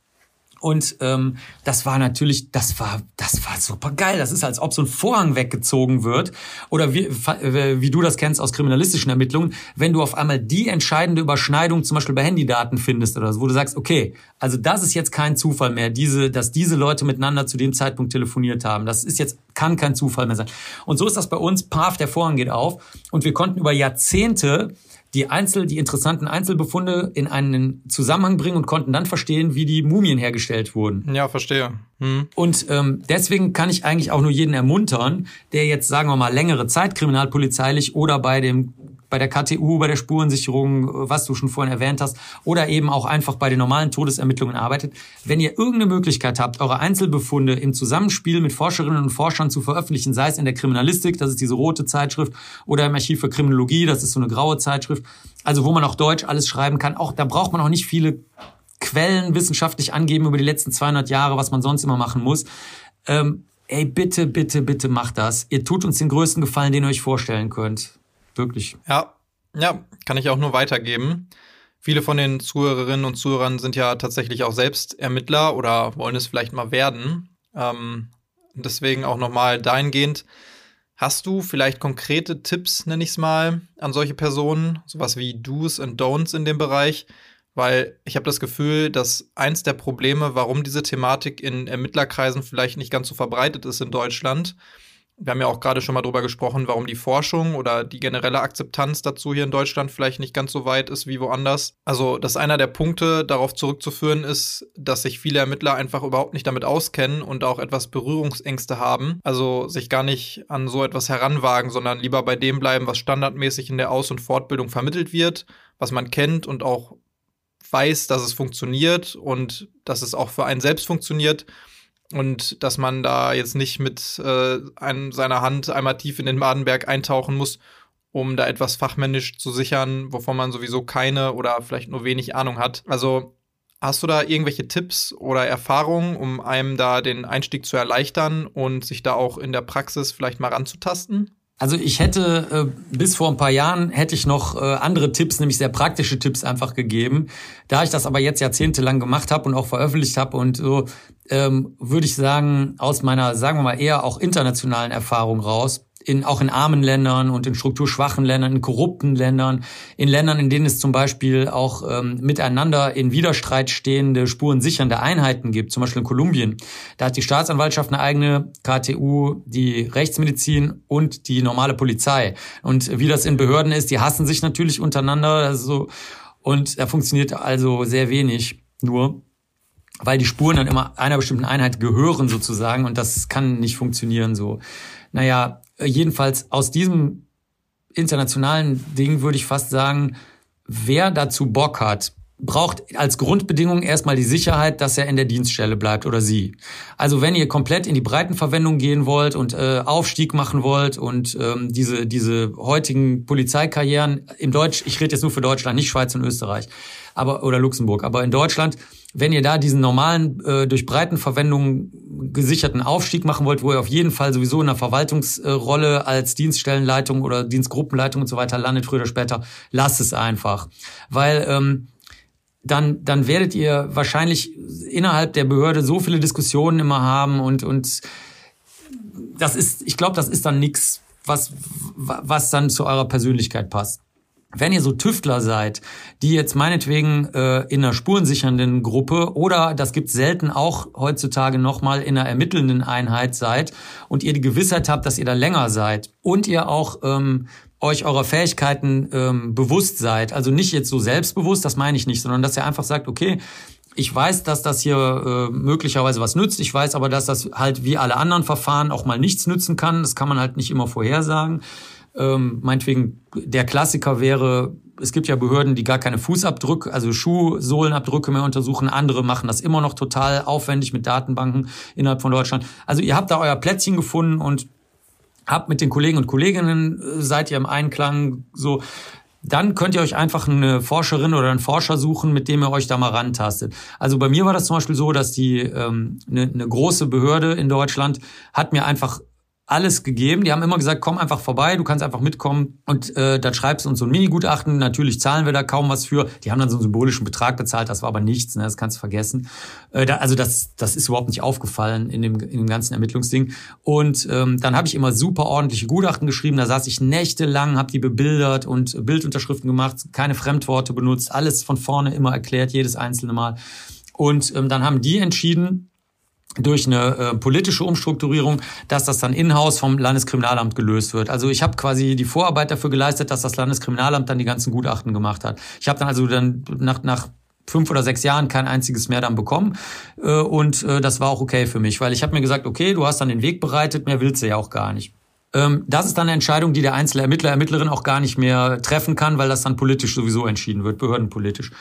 [SPEAKER 2] Und ähm, das war natürlich, das war, das war super geil. Das ist, als ob so ein Vorhang weggezogen wird. Oder wie, äh, wie du das kennst aus kriminalistischen Ermittlungen, wenn du auf einmal die entscheidende Überschneidung zum Beispiel bei Handydaten findest oder so, wo du sagst, okay, also das ist jetzt kein Zufall mehr, diese, dass diese Leute miteinander zu dem Zeitpunkt telefoniert haben. Das ist jetzt, kann kein Zufall mehr sein. Und so ist das bei uns, paf, der Vorhang geht auf. Und wir konnten über Jahrzehnte die Einzel, die interessanten Einzelbefunde in einen Zusammenhang bringen und konnten dann verstehen, wie die Mumien hergestellt wurden.
[SPEAKER 1] Ja, verstehe. Hm.
[SPEAKER 2] Und ähm, deswegen kann ich eigentlich auch nur jeden ermuntern, der jetzt, sagen wir mal, längere Zeit kriminalpolizeilich oder bei dem bei der KTU, bei der Spurensicherung, was du schon vorhin erwähnt hast, oder eben auch einfach bei den normalen Todesermittlungen arbeitet. Wenn ihr irgendeine Möglichkeit habt, eure Einzelbefunde im Zusammenspiel mit Forscherinnen und Forschern zu veröffentlichen, sei es in der Kriminalistik, das ist diese rote Zeitschrift, oder im Archiv für Kriminologie, das ist so eine graue Zeitschrift, also wo man auch Deutsch alles schreiben kann, auch da braucht man auch nicht viele Quellen wissenschaftlich angeben über die letzten 200 Jahre, was man sonst immer machen muss. Ähm, ey, bitte, bitte, bitte macht das. Ihr tut uns den größten Gefallen, den ihr euch vorstellen könnt. Wirklich.
[SPEAKER 1] Ja, ja, kann ich auch nur weitergeben. Viele von den Zuhörerinnen und Zuhörern sind ja tatsächlich auch selbst Ermittler oder wollen es vielleicht mal werden. Ähm, deswegen auch nochmal dahingehend. Hast du vielleicht konkrete Tipps, nenne ich es mal, an solche Personen, sowas wie Do's und Don'ts in dem Bereich? Weil ich habe das Gefühl, dass eins der Probleme, warum diese Thematik in Ermittlerkreisen vielleicht nicht ganz so verbreitet ist in Deutschland, wir haben ja auch gerade schon mal drüber gesprochen, warum die Forschung oder die generelle Akzeptanz dazu hier in Deutschland vielleicht nicht ganz so weit ist wie woanders. Also, dass einer der Punkte darauf zurückzuführen ist, dass sich viele Ermittler einfach überhaupt nicht damit auskennen und auch etwas Berührungsängste haben. Also sich gar nicht an so etwas heranwagen, sondern lieber bei dem bleiben, was standardmäßig in der Aus- und Fortbildung vermittelt wird, was man kennt und auch weiß, dass es funktioniert und dass es auch für einen selbst funktioniert und dass man da jetzt nicht mit äh, einem, seiner Hand einmal tief in den Madenberg eintauchen muss, um da etwas fachmännisch zu sichern, wovon man sowieso keine oder vielleicht nur wenig Ahnung hat. Also hast du da irgendwelche Tipps oder Erfahrungen, um einem da den Einstieg zu erleichtern und sich da auch in der Praxis vielleicht mal ranzutasten?
[SPEAKER 2] Also ich hätte äh, bis vor ein paar Jahren hätte ich noch äh, andere Tipps, nämlich sehr praktische Tipps einfach gegeben. Da ich das aber jetzt jahrzehntelang gemacht habe und auch veröffentlicht habe und so, ähm, würde ich sagen, aus meiner, sagen wir mal, eher auch internationalen Erfahrung raus, in, auch in armen Ländern und in strukturschwachen Ländern, in korrupten Ländern, in Ländern, in denen es zum Beispiel auch ähm, miteinander in Widerstreit stehende spurensichernde Einheiten gibt, zum Beispiel in Kolumbien. Da hat die Staatsanwaltschaft eine eigene KTU, die Rechtsmedizin und die normale Polizei. Und wie das in Behörden ist, die hassen sich natürlich untereinander. Also, und da funktioniert also sehr wenig nur weil die Spuren dann immer einer bestimmten Einheit gehören sozusagen und das kann nicht funktionieren so. Naja, jedenfalls aus diesem internationalen Ding würde ich fast sagen, wer dazu Bock hat, braucht als Grundbedingung erstmal die Sicherheit, dass er in der Dienststelle bleibt oder sie. Also wenn ihr komplett in die Breitenverwendung gehen wollt und äh, Aufstieg machen wollt und ähm, diese diese heutigen Polizeikarrieren im Deutsch, ich rede jetzt nur für Deutschland, nicht Schweiz und Österreich, aber oder Luxemburg, aber in Deutschland, wenn ihr da diesen normalen äh, durch Breitenverwendung gesicherten Aufstieg machen wollt, wo ihr auf jeden Fall sowieso in einer Verwaltungsrolle als Dienststellenleitung oder Dienstgruppenleitung und so weiter landet früher oder später, lasst es einfach, weil ähm, dann, dann werdet ihr wahrscheinlich innerhalb der Behörde so viele Diskussionen immer haben und, und das ist, ich glaube, das ist dann nichts, was, was dann zu eurer Persönlichkeit passt. Wenn ihr so Tüftler seid, die jetzt meinetwegen äh, in einer spurensichernden Gruppe oder das gibt selten auch heutzutage nochmal in einer ermittelnden Einheit seid und ihr die Gewissheit habt, dass ihr da länger seid und ihr auch ähm, euch eurer Fähigkeiten ähm, bewusst seid. Also nicht jetzt so selbstbewusst, das meine ich nicht, sondern dass ihr einfach sagt, okay, ich weiß, dass das hier äh, möglicherweise was nützt. Ich weiß aber, dass das halt wie alle anderen Verfahren auch mal nichts nützen kann. Das kann man halt nicht immer vorhersagen. Ähm, meinetwegen, der Klassiker wäre, es gibt ja Behörden, die gar keine Fußabdrücke, also Schuhsohlenabdrücke mehr untersuchen. Andere machen das immer noch total aufwendig mit Datenbanken innerhalb von Deutschland. Also ihr habt da euer Plätzchen gefunden und habt mit den Kollegen und Kolleginnen, äh, seid ihr im Einklang so, dann könnt ihr euch einfach eine Forscherin oder einen Forscher suchen, mit dem ihr euch da mal rantastet. Also bei mir war das zum Beispiel so, dass die ähm, eine, eine große Behörde in Deutschland hat mir einfach alles gegeben. Die haben immer gesagt, komm einfach vorbei, du kannst einfach mitkommen und äh, dann schreibst du uns so ein Mini-Gutachten. Natürlich zahlen wir da kaum was für. Die haben dann so einen symbolischen Betrag bezahlt, das war aber nichts, ne? das kannst du vergessen. Äh, da, also das, das ist überhaupt nicht aufgefallen in dem, in dem ganzen Ermittlungsding. Und ähm, dann habe ich immer super ordentliche Gutachten geschrieben. Da saß ich nächtelang, habe die bebildert und Bildunterschriften gemacht, keine Fremdworte benutzt, alles von vorne immer erklärt, jedes einzelne Mal. Und ähm, dann haben die entschieden, durch eine äh, politische Umstrukturierung, dass das dann in-house vom Landeskriminalamt gelöst wird. Also ich habe quasi die Vorarbeit dafür geleistet, dass das Landeskriminalamt dann die ganzen Gutachten gemacht hat. Ich habe dann also dann nach, nach fünf oder sechs Jahren kein einziges mehr dann bekommen äh, und äh, das war auch okay für mich, weil ich habe mir gesagt, okay, du hast dann den Weg bereitet, mehr willst du ja auch gar nicht. Ähm, das ist dann eine Entscheidung, die der einzelne Ermittler, Ermittlerin auch gar nicht mehr treffen kann, weil das dann politisch sowieso entschieden wird, behördenpolitisch.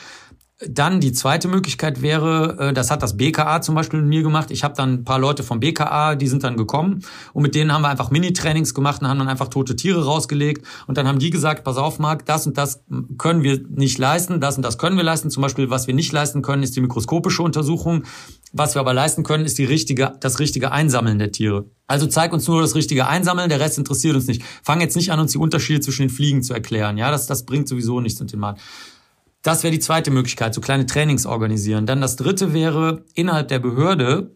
[SPEAKER 2] Dann die zweite Möglichkeit wäre, äh, das hat das BKA zum Beispiel mit mir gemacht. Ich habe dann ein paar Leute vom BKA, die sind dann gekommen und mit denen haben wir einfach Mini-Trainings gemacht und haben dann einfach tote Tiere rausgelegt und dann haben die gesagt, pass auf, Marc, das und das können wir nicht leisten, das und das können wir leisten. Zum Beispiel, was wir nicht leisten können, ist die mikroskopische Untersuchung. Was wir aber leisten können, ist die richtige, das richtige Einsammeln der Tiere. Also zeig uns nur das richtige Einsammeln, der Rest interessiert uns nicht. Fang jetzt nicht an, uns die Unterschiede zwischen den Fliegen zu erklären. Ja, das, das bringt sowieso nichts unter den Markt. Das wäre die zweite Möglichkeit, so kleine Trainings organisieren. Dann das dritte wäre, innerhalb der Behörde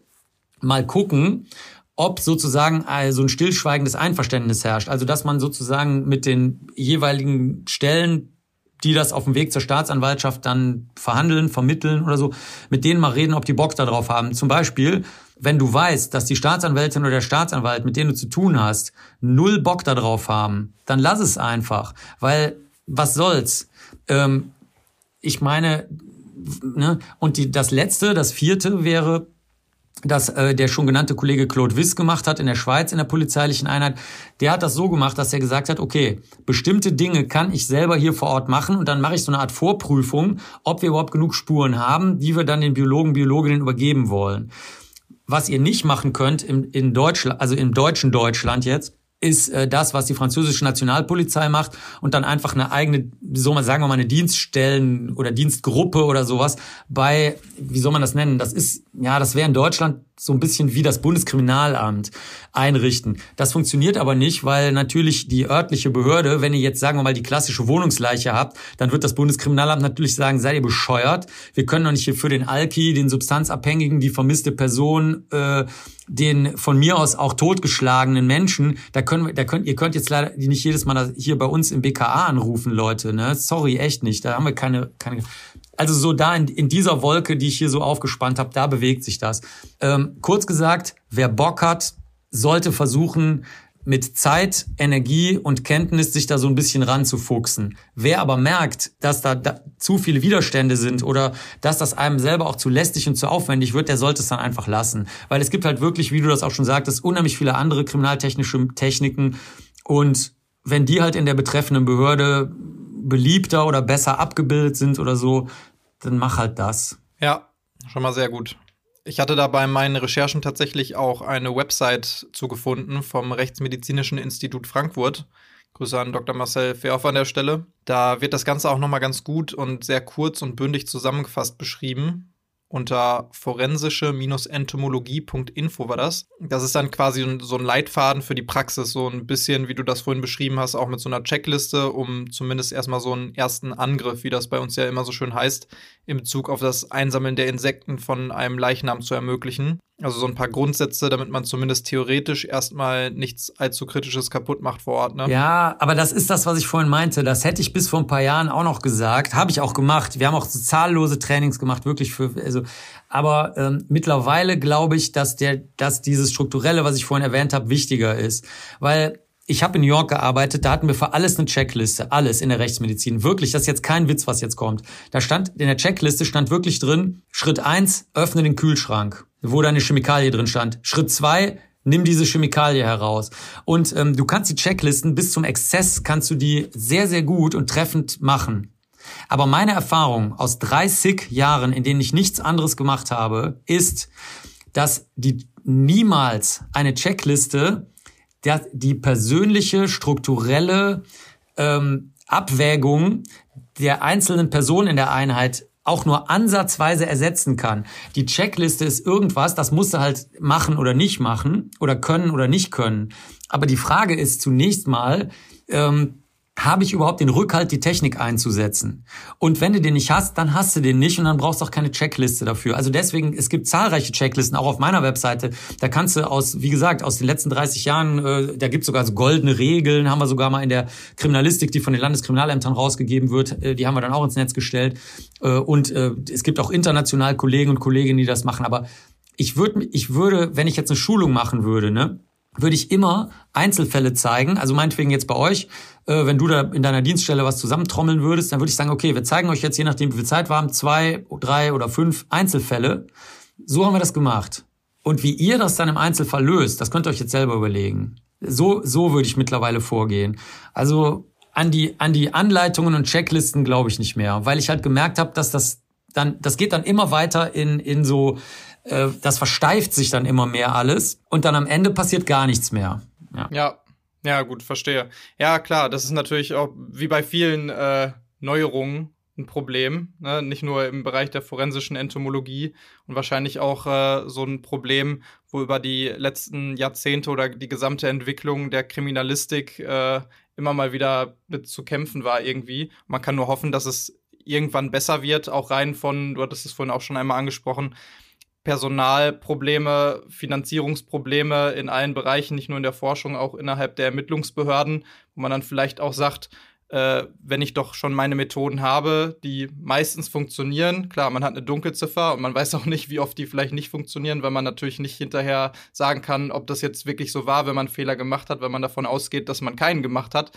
[SPEAKER 2] mal gucken, ob sozusagen also ein stillschweigendes Einverständnis herrscht. Also dass man sozusagen mit den jeweiligen Stellen, die das auf dem Weg zur Staatsanwaltschaft dann verhandeln, vermitteln oder so, mit denen mal reden, ob die Bock darauf haben. Zum Beispiel, wenn du weißt, dass die Staatsanwältin oder der Staatsanwalt, mit denen du zu tun hast, null Bock darauf haben, dann lass es einfach. Weil, was soll's? Ähm, ich meine, ne, und die, das letzte, das vierte wäre, dass äh, der schon genannte Kollege Claude Wiss gemacht hat in der Schweiz in der polizeilichen Einheit. Der hat das so gemacht, dass er gesagt hat, okay, bestimmte Dinge kann ich selber hier vor Ort machen und dann mache ich so eine Art Vorprüfung, ob wir überhaupt genug Spuren haben, die wir dann den Biologen, Biologinnen übergeben wollen. Was ihr nicht machen könnt im, in Deutschland, also im deutschen Deutschland jetzt, ist äh, das, was die französische Nationalpolizei macht und dann einfach eine eigene, soll man sagen wir mal, eine Dienststellen oder Dienstgruppe oder sowas bei, wie soll man das nennen? Das ist, ja, das wäre in Deutschland so ein bisschen wie das Bundeskriminalamt einrichten. Das funktioniert aber nicht, weil natürlich die örtliche Behörde, wenn ihr jetzt sagen wir mal die klassische Wohnungsleiche habt, dann wird das Bundeskriminalamt natürlich sagen, seid ihr bescheuert? Wir können doch nicht hier für den Alki, den Substanzabhängigen, die vermisste Person, äh, den von mir aus auch totgeschlagenen Menschen, da können da könnt ihr könnt jetzt leider nicht jedes Mal hier bei uns im BKA anrufen, Leute, ne? Sorry, echt nicht. Da haben wir keine keine also so da in, in dieser Wolke, die ich hier so aufgespannt habe, da bewegt sich das. Ähm, kurz gesagt, wer Bock hat, sollte versuchen, mit Zeit, Energie und Kenntnis sich da so ein bisschen ranzufuchsen. Wer aber merkt, dass da, da zu viele Widerstände sind oder dass das einem selber auch zu lästig und zu aufwendig wird, der sollte es dann einfach lassen. Weil es gibt halt wirklich, wie du das auch schon sagtest, unheimlich viele andere kriminaltechnische Techniken und wenn die halt in der betreffenden Behörde beliebter oder besser abgebildet sind oder so, dann mach halt das.
[SPEAKER 1] Ja, schon mal sehr gut. Ich hatte da bei meinen Recherchen tatsächlich auch eine Website zugefunden vom Rechtsmedizinischen Institut Frankfurt. Grüße an Dr. Marcel Fehoff an der Stelle. Da wird das Ganze auch nochmal ganz gut und sehr kurz und bündig zusammengefasst beschrieben unter forensische-entomologie.info war das. Das ist dann quasi so ein Leitfaden für die Praxis, so ein bisschen, wie du das vorhin beschrieben hast, auch mit so einer Checkliste, um zumindest erstmal so einen ersten Angriff, wie das bei uns ja immer so schön heißt, in Bezug auf das Einsammeln der Insekten von einem Leichnam zu ermöglichen. Also so ein paar Grundsätze, damit man zumindest theoretisch erstmal nichts allzu Kritisches kaputt macht vor Ort. Ne?
[SPEAKER 2] Ja, aber das ist das, was ich vorhin meinte. Das hätte ich bis vor ein paar Jahren auch noch gesagt. Habe ich auch gemacht. Wir haben auch so zahllose Trainings gemacht, wirklich für. Also, aber ähm, mittlerweile glaube ich, dass der, dass dieses strukturelle, was ich vorhin erwähnt habe, wichtiger ist, weil ich habe in New York gearbeitet, da hatten wir für alles eine Checkliste, alles in der Rechtsmedizin. Wirklich, das ist jetzt kein Witz, was jetzt kommt. Da stand in der Checkliste stand wirklich drin: Schritt eins, öffne den Kühlschrank, wo da eine Chemikalie drin stand. Schritt zwei, nimm diese Chemikalie heraus. Und ähm, du kannst die Checklisten bis zum Exzess kannst du die sehr sehr gut und treffend machen. Aber meine Erfahrung aus 30 Jahren, in denen ich nichts anderes gemacht habe, ist, dass die niemals eine Checkliste der, die persönliche, strukturelle ähm, Abwägung der einzelnen Personen in der Einheit auch nur ansatzweise ersetzen kann. Die Checkliste ist irgendwas, das musst du halt machen oder nicht machen oder können oder nicht können. Aber die Frage ist zunächst mal, ähm, habe ich überhaupt den Rückhalt, die Technik einzusetzen? Und wenn du den nicht hast, dann hast du den nicht und dann brauchst du auch keine Checkliste dafür. Also deswegen, es gibt zahlreiche Checklisten, auch auf meiner Webseite. Da kannst du aus, wie gesagt, aus den letzten 30 Jahren, äh, da gibt es sogar so goldene Regeln, haben wir sogar mal in der Kriminalistik, die von den Landeskriminalämtern rausgegeben wird, äh, die haben wir dann auch ins Netz gestellt. Äh, und äh, es gibt auch international Kollegen und Kolleginnen, die das machen. Aber ich würde, ich würde, wenn ich jetzt eine Schulung machen würde, ne, würde ich immer Einzelfälle zeigen. Also meinetwegen jetzt bei euch, äh, wenn du da in deiner Dienststelle was zusammentrommeln würdest, dann würde ich sagen, okay, wir zeigen euch jetzt, je nachdem wie viel Zeit wir haben, zwei, drei oder fünf Einzelfälle. So haben wir das gemacht. Und wie ihr das dann im Einzelfall löst, das könnt ihr euch jetzt selber überlegen. So, so würde ich mittlerweile vorgehen. Also an die, an die Anleitungen und Checklisten glaube ich nicht mehr, weil ich halt gemerkt habe, dass das dann, das geht dann immer weiter in, in so, äh, das versteift sich dann immer mehr alles und dann am Ende passiert gar nichts mehr.
[SPEAKER 1] Ja. ja. Ja, gut, verstehe. Ja, klar, das ist natürlich auch wie bei vielen äh, Neuerungen ein Problem, ne? nicht nur im Bereich der forensischen Entomologie und wahrscheinlich auch äh, so ein Problem, wo über die letzten Jahrzehnte oder die gesamte Entwicklung der Kriminalistik äh, immer mal wieder mit zu kämpfen war irgendwie. Man kann nur hoffen, dass es irgendwann besser wird, auch rein von, du hattest es vorhin auch schon einmal angesprochen, Personalprobleme, Finanzierungsprobleme in allen Bereichen, nicht nur in der Forschung, auch innerhalb der Ermittlungsbehörden, wo man dann vielleicht auch sagt, äh, wenn ich doch schon meine Methoden habe, die meistens funktionieren. Klar, man hat eine Dunkelziffer und man weiß auch nicht, wie oft die vielleicht nicht funktionieren, weil man natürlich nicht hinterher sagen kann, ob das jetzt wirklich so war, wenn man Fehler gemacht hat, wenn man davon ausgeht, dass man keinen gemacht hat.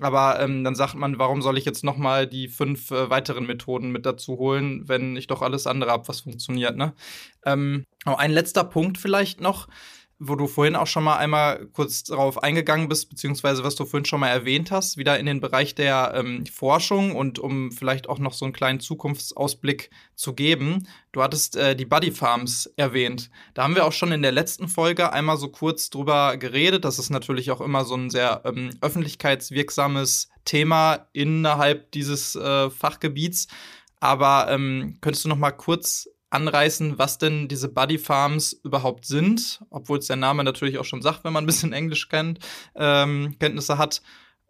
[SPEAKER 1] Aber ähm, dann sagt man, warum soll ich jetzt noch mal die fünf äh, weiteren Methoden mit dazu holen, wenn ich doch alles andere habe, was funktioniert. Ne? Ähm, ein letzter Punkt vielleicht noch wo du vorhin auch schon mal einmal kurz darauf eingegangen bist, beziehungsweise was du vorhin schon mal erwähnt hast, wieder in den Bereich der ähm, Forschung und um vielleicht auch noch so einen kleinen Zukunftsausblick zu geben. Du hattest äh, die Buddy Farms erwähnt. Da haben wir auch schon in der letzten Folge einmal so kurz drüber geredet. Das ist natürlich auch immer so ein sehr ähm, öffentlichkeitswirksames Thema innerhalb dieses äh, Fachgebiets. Aber ähm, könntest du noch mal kurz anreißen, was denn diese Buddy Farms überhaupt sind, obwohl es der Name natürlich auch schon sagt, wenn man ein bisschen Englisch kennt, ähm, Kenntnisse hat,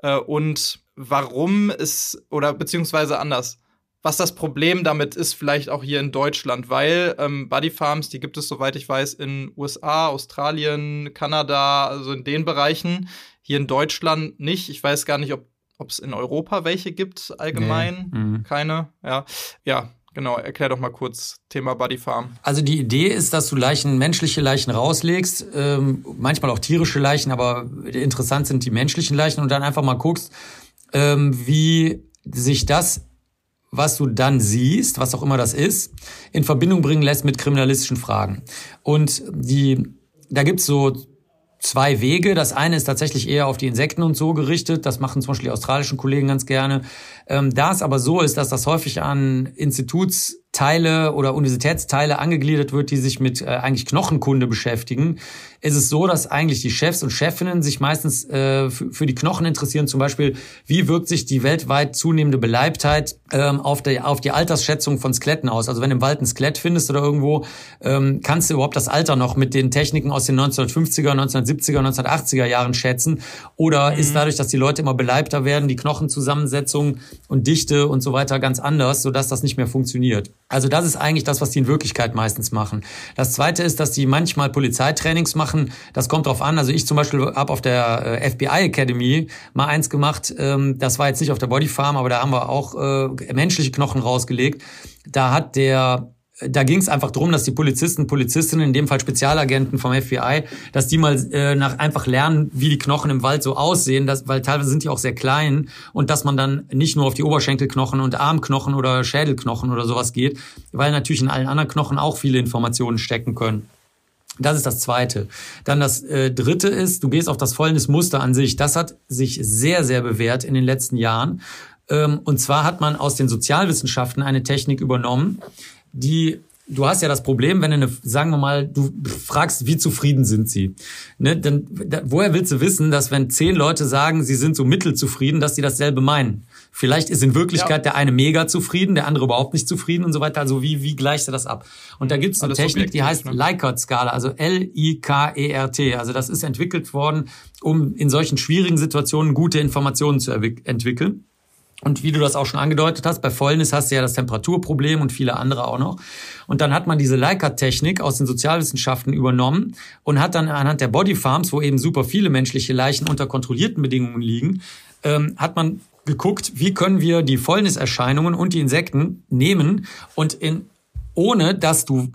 [SPEAKER 1] äh, und warum es, oder beziehungsweise anders, was das Problem damit ist, vielleicht auch hier in Deutschland, weil ähm, Buddy Farms, die gibt es, soweit ich weiß, in USA, Australien, Kanada, also in den Bereichen, hier in Deutschland nicht. Ich weiß gar nicht, ob es in Europa welche gibt allgemein. Nee. Mhm. Keine, ja. Ja, Genau, erklär doch mal kurz Thema Body Farm.
[SPEAKER 2] Also die Idee ist, dass du Leichen, menschliche Leichen rauslegst, ähm, manchmal auch tierische Leichen, aber interessant sind die menschlichen Leichen und dann einfach mal guckst, ähm, wie sich das, was du dann siehst, was auch immer das ist, in Verbindung bringen lässt mit kriminalistischen Fragen. Und die, da gibt's so zwei Wege. Das eine ist tatsächlich eher auf die Insekten und so gerichtet. Das machen zum Beispiel die australischen Kollegen ganz gerne. Ähm, da es aber so ist, dass das häufig an Institutsteile oder Universitätsteile angegliedert wird, die sich mit äh, eigentlich Knochenkunde beschäftigen, ist es so, dass eigentlich die Chefs und Chefinnen sich meistens äh, für die Knochen interessieren. Zum Beispiel, wie wirkt sich die weltweit zunehmende Beleibtheit ähm, auf, die, auf die Altersschätzung von Skeletten aus? Also wenn du im Wald ein Skelett findest oder irgendwo, ähm, kannst du überhaupt das Alter noch mit den Techniken aus den 1950er, 1970er, 1980er Jahren schätzen? Oder mhm. ist dadurch, dass die Leute immer beleibter werden, die Knochenzusammensetzung und Dichte und so weiter ganz anders, sodass das nicht mehr funktioniert? Also das ist eigentlich das, was die in Wirklichkeit meistens machen. Das Zweite ist, dass die manchmal Polizeitrainings machen. Das kommt drauf an. Also ich zum Beispiel habe auf der äh, FBI Academy mal eins gemacht. Ähm, das war jetzt nicht auf der Body Farm, aber da haben wir auch äh, menschliche Knochen rausgelegt. Da hat der da ging es einfach darum, dass die Polizisten, Polizistinnen, in dem Fall Spezialagenten vom FBI, dass die mal äh, nach einfach lernen, wie die Knochen im Wald so aussehen, dass, weil teilweise sind die auch sehr klein und dass man dann nicht nur auf die Oberschenkelknochen und Armknochen oder Schädelknochen oder sowas geht, weil natürlich in allen anderen Knochen auch viele Informationen stecken können. Das ist das Zweite. Dann das äh, Dritte ist, du gehst auf das Fäulnismuster an sich. Das hat sich sehr, sehr bewährt in den letzten Jahren. Ähm, und zwar hat man aus den Sozialwissenschaften eine Technik übernommen, die du hast ja das Problem, wenn du eine, sagen wir mal, du fragst, wie zufrieden sind sie? Ne, dann, da, woher willst du wissen, dass wenn zehn Leute sagen, sie sind so mittelzufrieden, dass sie dasselbe meinen? Vielleicht ist in Wirklichkeit ja. der eine mega zufrieden, der andere überhaupt nicht zufrieden und so weiter. Also wie, wie gleichst du das ab? Und da gibt es eine Alles Technik, die heißt ne? Likert-Skala, also L-I-K-E-R-T. Also das ist entwickelt worden, um in solchen schwierigen Situationen gute Informationen zu entwickeln. Und wie du das auch schon angedeutet hast, bei Fäulnis hast du ja das Temperaturproblem und viele andere auch noch. Und dann hat man diese Leica-Technik aus den Sozialwissenschaften übernommen und hat dann anhand der Bodyfarms, wo eben super viele menschliche Leichen unter kontrollierten Bedingungen liegen, ähm, hat man geguckt, wie können wir die Fäulniserscheinungen und die Insekten nehmen und in, ohne dass du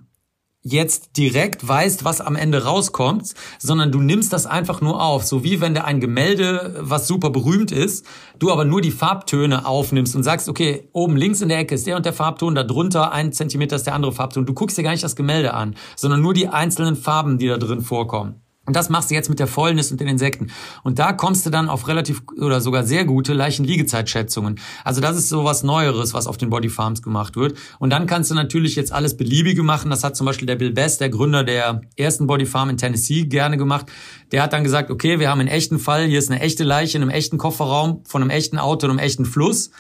[SPEAKER 2] jetzt direkt weißt, was am Ende rauskommt, sondern du nimmst das einfach nur auf. So wie wenn du ein Gemälde, was super berühmt ist, du aber nur die Farbtöne aufnimmst und sagst, okay, oben links in der Ecke ist der und der Farbton, da drunter ein Zentimeter ist der andere Farbton. Du guckst dir gar nicht das Gemälde an, sondern nur die einzelnen Farben, die da drin vorkommen. Und das machst du jetzt mit der Fäulnis und den Insekten. Und da kommst du dann auf relativ oder sogar sehr gute Leichenliegezeitschätzungen. Also das ist so was Neueres, was auf den Body Farms gemacht wird. Und dann kannst du natürlich jetzt alles Beliebige machen. Das hat zum Beispiel der Bill Best, der Gründer der ersten Body Farm in Tennessee, gerne gemacht. Der hat dann gesagt, okay, wir haben einen echten Fall, hier ist eine echte Leiche in einem echten Kofferraum von einem echten Auto in einem echten Fluss.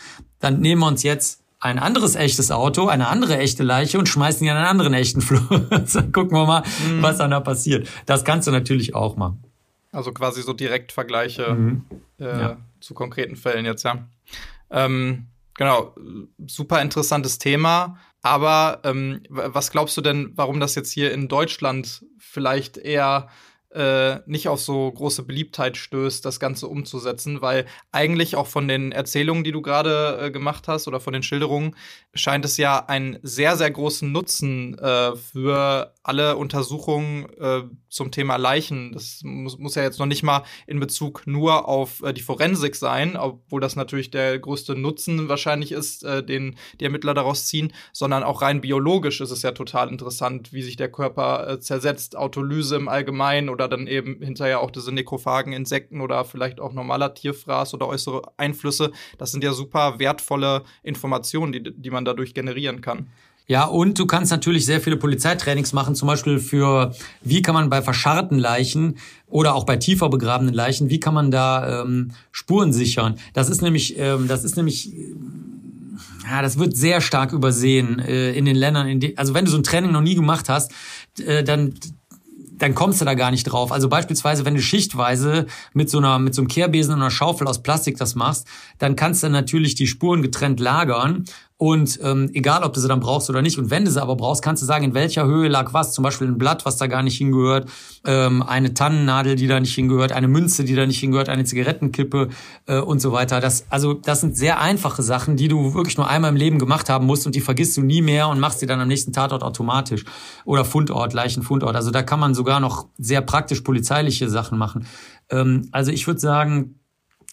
[SPEAKER 2] Dann nehmen wir uns jetzt ein anderes echtes Auto, eine andere echte Leiche und schmeißen die an einen anderen echten Fluss. Gucken wir mal, mhm. was dann da passiert. Das kannst du natürlich auch machen.
[SPEAKER 1] Also quasi so direkt Vergleiche mhm. äh, ja. zu konkreten Fällen jetzt, ja. Ähm, genau, super interessantes Thema. Aber ähm, was glaubst du denn, warum das jetzt hier in Deutschland vielleicht eher äh, nicht auf so große Beliebtheit stößt, das Ganze umzusetzen, weil eigentlich auch von den Erzählungen, die du gerade äh, gemacht hast oder von den Schilderungen, scheint es ja einen sehr, sehr großen Nutzen äh, für alle Untersuchungen äh, zum Thema Leichen. Das muss, muss, ja jetzt noch nicht mal in Bezug nur auf äh, die Forensik sein, obwohl das natürlich der größte Nutzen wahrscheinlich ist, äh, den die Ermittler daraus ziehen, sondern auch rein biologisch ist es ja total interessant, wie sich der Körper zersetzt, Autolyse im Allgemeinen oder oder dann eben hinterher auch diese nekrophagen Insekten oder vielleicht auch normaler Tierfraß oder äußere Einflüsse. Das sind ja super wertvolle Informationen, die, die man dadurch generieren kann.
[SPEAKER 2] Ja, und du kannst natürlich sehr viele Polizeitrainings machen, zum Beispiel für, wie kann man bei verscharrten Leichen oder auch bei tiefer begrabenen Leichen, wie kann man da ähm, Spuren sichern? Das ist nämlich, ähm, das ist nämlich, ja, das wird sehr stark übersehen äh, in den Ländern, in die, also wenn du so ein Training noch nie gemacht hast, äh, dann dann kommst du da gar nicht drauf. Also beispielsweise, wenn du schichtweise mit so einer, mit so einem Kehrbesen und einer Schaufel aus Plastik das machst, dann kannst du natürlich die Spuren getrennt lagern und ähm, egal, ob du sie dann brauchst oder nicht. Und wenn du sie aber brauchst, kannst du sagen, in welcher Höhe lag was. Zum Beispiel ein Blatt, was da gar nicht hingehört, ähm, eine Tannennadel, die da nicht hingehört, eine Münze, die da nicht hingehört, eine Zigarettenkippe äh, und so weiter. Das, also das sind sehr einfache Sachen, die du wirklich nur einmal im Leben gemacht haben musst und die vergisst du nie mehr und machst sie dann am nächsten Tatort automatisch. Oder Fundort, Leichenfundort. Also da kann man sogar noch sehr praktisch polizeiliche Sachen machen. Ähm, also ich würde sagen,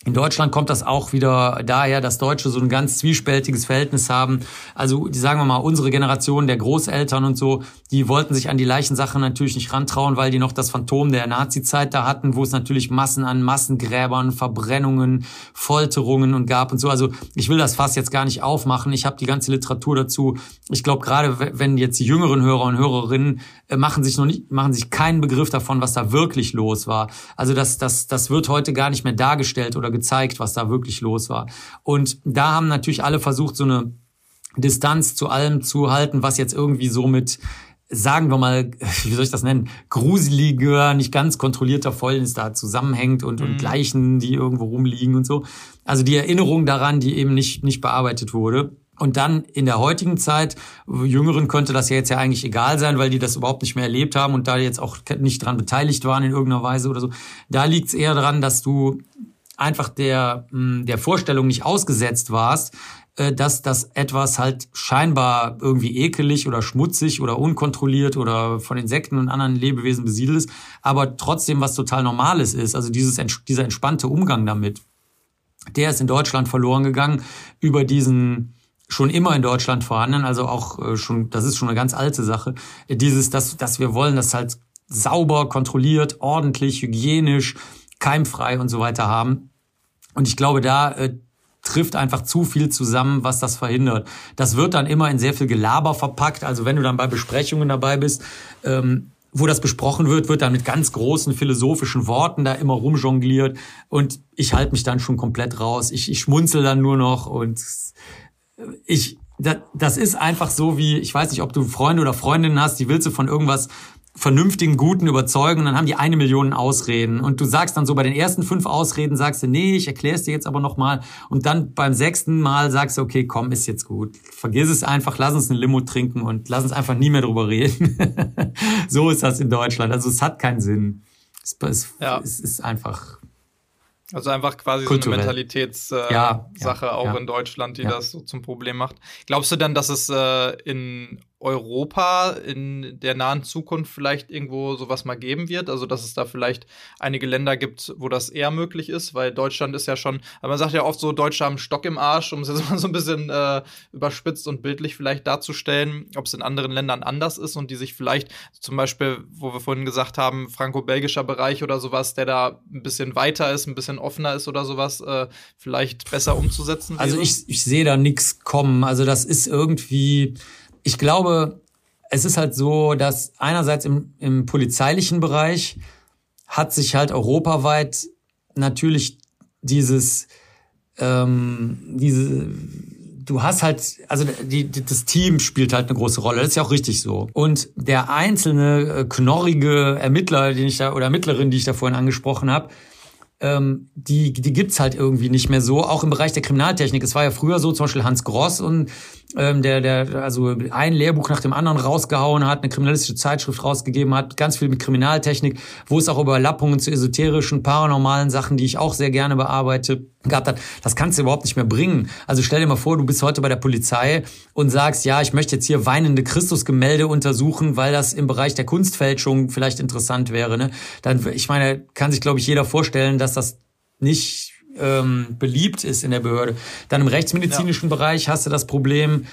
[SPEAKER 2] in Deutschland kommt das auch wieder daher, dass Deutsche so ein ganz zwiespältiges Verhältnis haben. Also, sagen wir mal, unsere Generation der Großeltern und so, die wollten sich an die Leichensachen natürlich nicht rantrauen, weil die noch das Phantom der Nazi-Zeit da hatten, wo es natürlich Massen an Massengräbern, Verbrennungen, Folterungen und gab und so. Also, ich will das Fass jetzt gar nicht aufmachen. Ich habe die ganze Literatur dazu. Ich glaube, gerade wenn jetzt die jüngeren Hörer und Hörerinnen äh, machen sich noch nicht, machen sich keinen Begriff davon, was da wirklich los war. Also, das, das, das wird heute gar nicht mehr dargestellt oder gezeigt, was da wirklich los war. Und da haben natürlich alle versucht, so eine Distanz zu allem zu halten, was jetzt irgendwie so mit sagen wir mal, wie soll ich das nennen, gruseliger, nicht ganz kontrollierter Fäulnis da zusammenhängt und, und mhm. Leichen, die irgendwo rumliegen und so. Also die Erinnerung daran, die eben nicht, nicht bearbeitet wurde. Und dann in der heutigen Zeit, Jüngeren könnte das ja jetzt ja eigentlich egal sein, weil die das überhaupt nicht mehr erlebt haben und da jetzt auch nicht dran beteiligt waren in irgendeiner Weise oder so. Da liegt es eher daran, dass du einfach der, hm, der Vorstellung nicht ausgesetzt warst, äh, dass das etwas halt scheinbar irgendwie ekelig oder schmutzig oder unkontrolliert oder von Insekten und anderen Lebewesen besiedelt ist, aber trotzdem was total Normales ist. Also dieses, dieser entspannte Umgang damit, der ist in Deutschland verloren gegangen über diesen schon immer in Deutschland vorhanden, also auch äh, schon, das ist schon eine ganz alte Sache, dieses, dass, dass wir wollen, dass halt sauber, kontrolliert, ordentlich, hygienisch, keimfrei und so weiter haben. Und ich glaube, da äh, trifft einfach zu viel zusammen, was das verhindert. Das wird dann immer in sehr viel Gelaber verpackt. Also wenn du dann bei Besprechungen dabei bist, ähm, wo das besprochen wird, wird dann mit ganz großen philosophischen Worten da immer rumjongliert. Und ich halte mich dann schon komplett raus. Ich, ich schmunzel dann nur noch und ich, das ist einfach so wie, ich weiß nicht, ob du Freunde oder Freundinnen hast, die willst du von irgendwas vernünftigen, guten überzeugen und dann haben die eine Million Ausreden. Und du sagst dann so bei den ersten fünf Ausreden, sagst du, nee, ich erkläre es dir jetzt aber nochmal. Und dann beim sechsten Mal sagst du, okay, komm, ist jetzt gut. Vergiss es einfach, lass uns eine Limo trinken und lass uns einfach nie mehr drüber reden. so ist das in Deutschland. Also es hat keinen Sinn. Es, es, ja. es ist einfach
[SPEAKER 1] also einfach quasi Kulturell. so eine Mentalitätssache äh, ja, ja, auch in Deutschland, die das so zum Problem macht. Glaubst du denn, dass es äh, in Europa in der nahen Zukunft vielleicht irgendwo sowas mal geben wird. Also, dass es da vielleicht einige Länder gibt, wo das eher möglich ist, weil Deutschland ist ja schon, aber man sagt ja oft so, Deutsche haben Stock im Arsch, um es jetzt mal so ein bisschen äh, überspitzt und bildlich vielleicht darzustellen, ob es in anderen Ländern anders ist und die sich vielleicht zum Beispiel, wo wir vorhin gesagt haben, franco-belgischer Bereich oder sowas, der da ein bisschen weiter ist, ein bisschen offener ist oder sowas, äh, vielleicht besser umzusetzen
[SPEAKER 2] also wäre. Ich, ich sehe da nichts kommen. Also das ist irgendwie ich glaube, es ist halt so, dass einerseits im, im polizeilichen Bereich hat sich halt europaweit natürlich dieses, ähm, diese, du hast halt, also die, die, das Team spielt halt eine große Rolle. Das ist ja auch richtig so. Und der einzelne äh, knorrige Ermittler, den ich da oder Ermittlerin, die ich da vorhin angesprochen habe, ähm, die, die gibt's halt irgendwie nicht mehr so. Auch im Bereich der Kriminaltechnik. Es war ja früher so, zum Beispiel Hans Gross und ähm, der, der also ein Lehrbuch nach dem anderen rausgehauen hat, eine kriminalistische Zeitschrift rausgegeben hat, ganz viel mit Kriminaltechnik, wo es auch Überlappungen zu esoterischen, paranormalen Sachen, die ich auch sehr gerne bearbeite, gehabt hat. Das kannst du überhaupt nicht mehr bringen. Also stell dir mal vor, du bist heute bei der Polizei und sagst, ja, ich möchte jetzt hier weinende Christusgemälde untersuchen, weil das im Bereich der Kunstfälschung vielleicht interessant wäre. Ne? Dann, ich meine, kann sich, glaube ich, jeder vorstellen, dass das nicht ähm, beliebt ist in der Behörde. Dann im rechtsmedizinischen ja. Bereich hast du das Problem,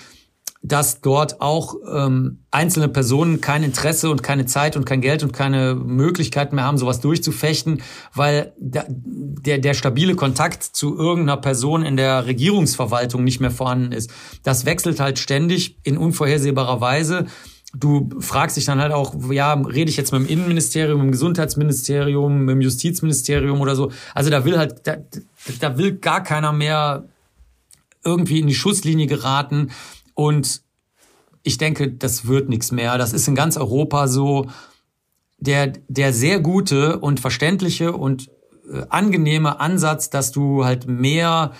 [SPEAKER 2] dass dort auch ähm, einzelne Personen kein Interesse und keine Zeit und kein Geld und keine Möglichkeiten mehr haben, sowas durchzufechten, weil der, der, der stabile Kontakt zu irgendeiner Person in der Regierungsverwaltung nicht mehr vorhanden ist. Das wechselt halt ständig in unvorhersehbarer Weise du fragst dich dann halt auch, ja, rede ich jetzt mit dem Innenministerium, mit dem Gesundheitsministerium, mit dem Justizministerium oder so. Also da will halt, da, da will gar keiner mehr irgendwie in die Schusslinie geraten. Und ich denke, das wird nichts mehr. Das ist in ganz Europa so. Der, der sehr gute und verständliche und äh, angenehme Ansatz, dass du halt mehr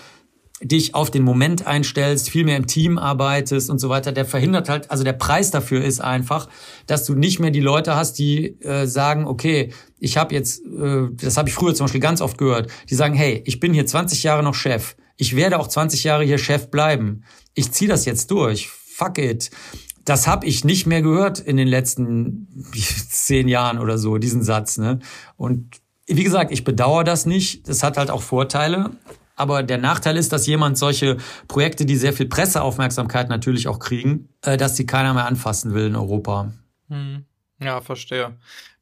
[SPEAKER 2] dich auf den Moment einstellst, viel mehr im Team arbeitest und so weiter, der verhindert halt, also der Preis dafür ist einfach, dass du nicht mehr die Leute hast, die äh, sagen, okay, ich habe jetzt, äh, das habe ich früher zum Beispiel ganz oft gehört, die sagen, hey, ich bin hier 20 Jahre noch Chef, ich werde auch 20 Jahre hier Chef bleiben, ich ziehe das jetzt durch, fuck it. Das habe ich nicht mehr gehört in den letzten zehn Jahren oder so, diesen Satz. Ne? Und wie gesagt, ich bedauere das nicht. Das hat halt auch Vorteile. Aber der Nachteil ist, dass jemand solche Projekte, die sehr viel Presseaufmerksamkeit natürlich auch kriegen, äh, dass die keiner mehr anfassen will in Europa.
[SPEAKER 1] Hm. Ja, verstehe.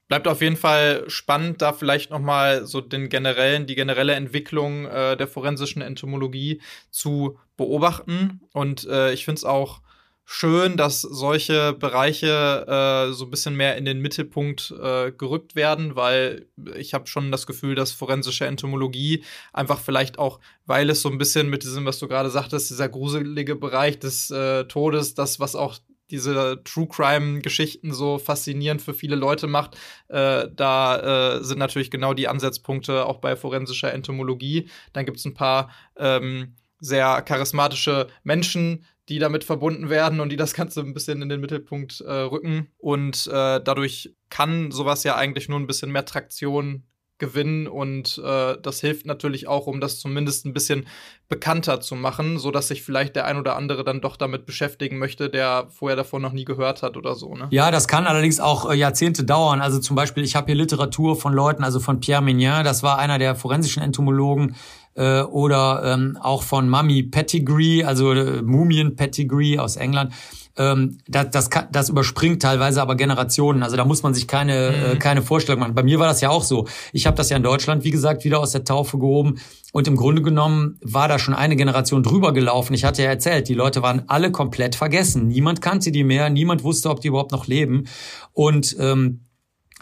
[SPEAKER 1] Bleibt auf jeden Fall spannend, da vielleicht noch mal so den generellen, die generelle Entwicklung äh, der forensischen Entomologie zu beobachten. Und äh, ich finde es auch schön, dass solche Bereiche äh, so ein bisschen mehr in den Mittelpunkt äh, gerückt werden, weil ich habe schon das Gefühl, dass forensische Entomologie einfach vielleicht auch, weil es so ein bisschen mit diesem, was du gerade sagtest, dieser gruselige Bereich des äh, Todes, das, was auch diese True Crime-Geschichten so faszinierend für viele Leute macht, äh, da äh, sind natürlich genau die Ansatzpunkte auch bei forensischer Entomologie. Dann gibt es ein paar ähm, sehr charismatische Menschen, die damit verbunden werden und die das Ganze ein bisschen in den Mittelpunkt äh, rücken. Und äh, dadurch kann sowas ja eigentlich nur ein bisschen mehr Traktion gewinnen und äh, das hilft natürlich auch, um das zumindest ein bisschen bekannter zu machen, so dass sich vielleicht der ein oder andere dann doch damit beschäftigen möchte, der vorher davon noch nie gehört hat oder so. Ne?
[SPEAKER 2] Ja, das kann allerdings auch äh, Jahrzehnte dauern. Also zum Beispiel, ich habe hier Literatur von Leuten, also von Pierre Mignon, das war einer der forensischen Entomologen, äh, oder ähm, auch von Mummy Pettigrew, also äh, Mumien Pettigrew aus England. Ähm, das, das, kann, das überspringt teilweise aber Generationen. Also da muss man sich keine, äh, mhm. äh, keine Vorstellung machen. Bei mir war das ja auch so. Ich habe das ja in Deutschland, wie gesagt, wieder aus der Taufe gehoben. Und im Grunde genommen war da schon eine Generation drüber gelaufen. Ich hatte ja erzählt, die Leute waren alle komplett vergessen. Niemand kannte die mehr, niemand wusste, ob die überhaupt noch leben. Und ähm,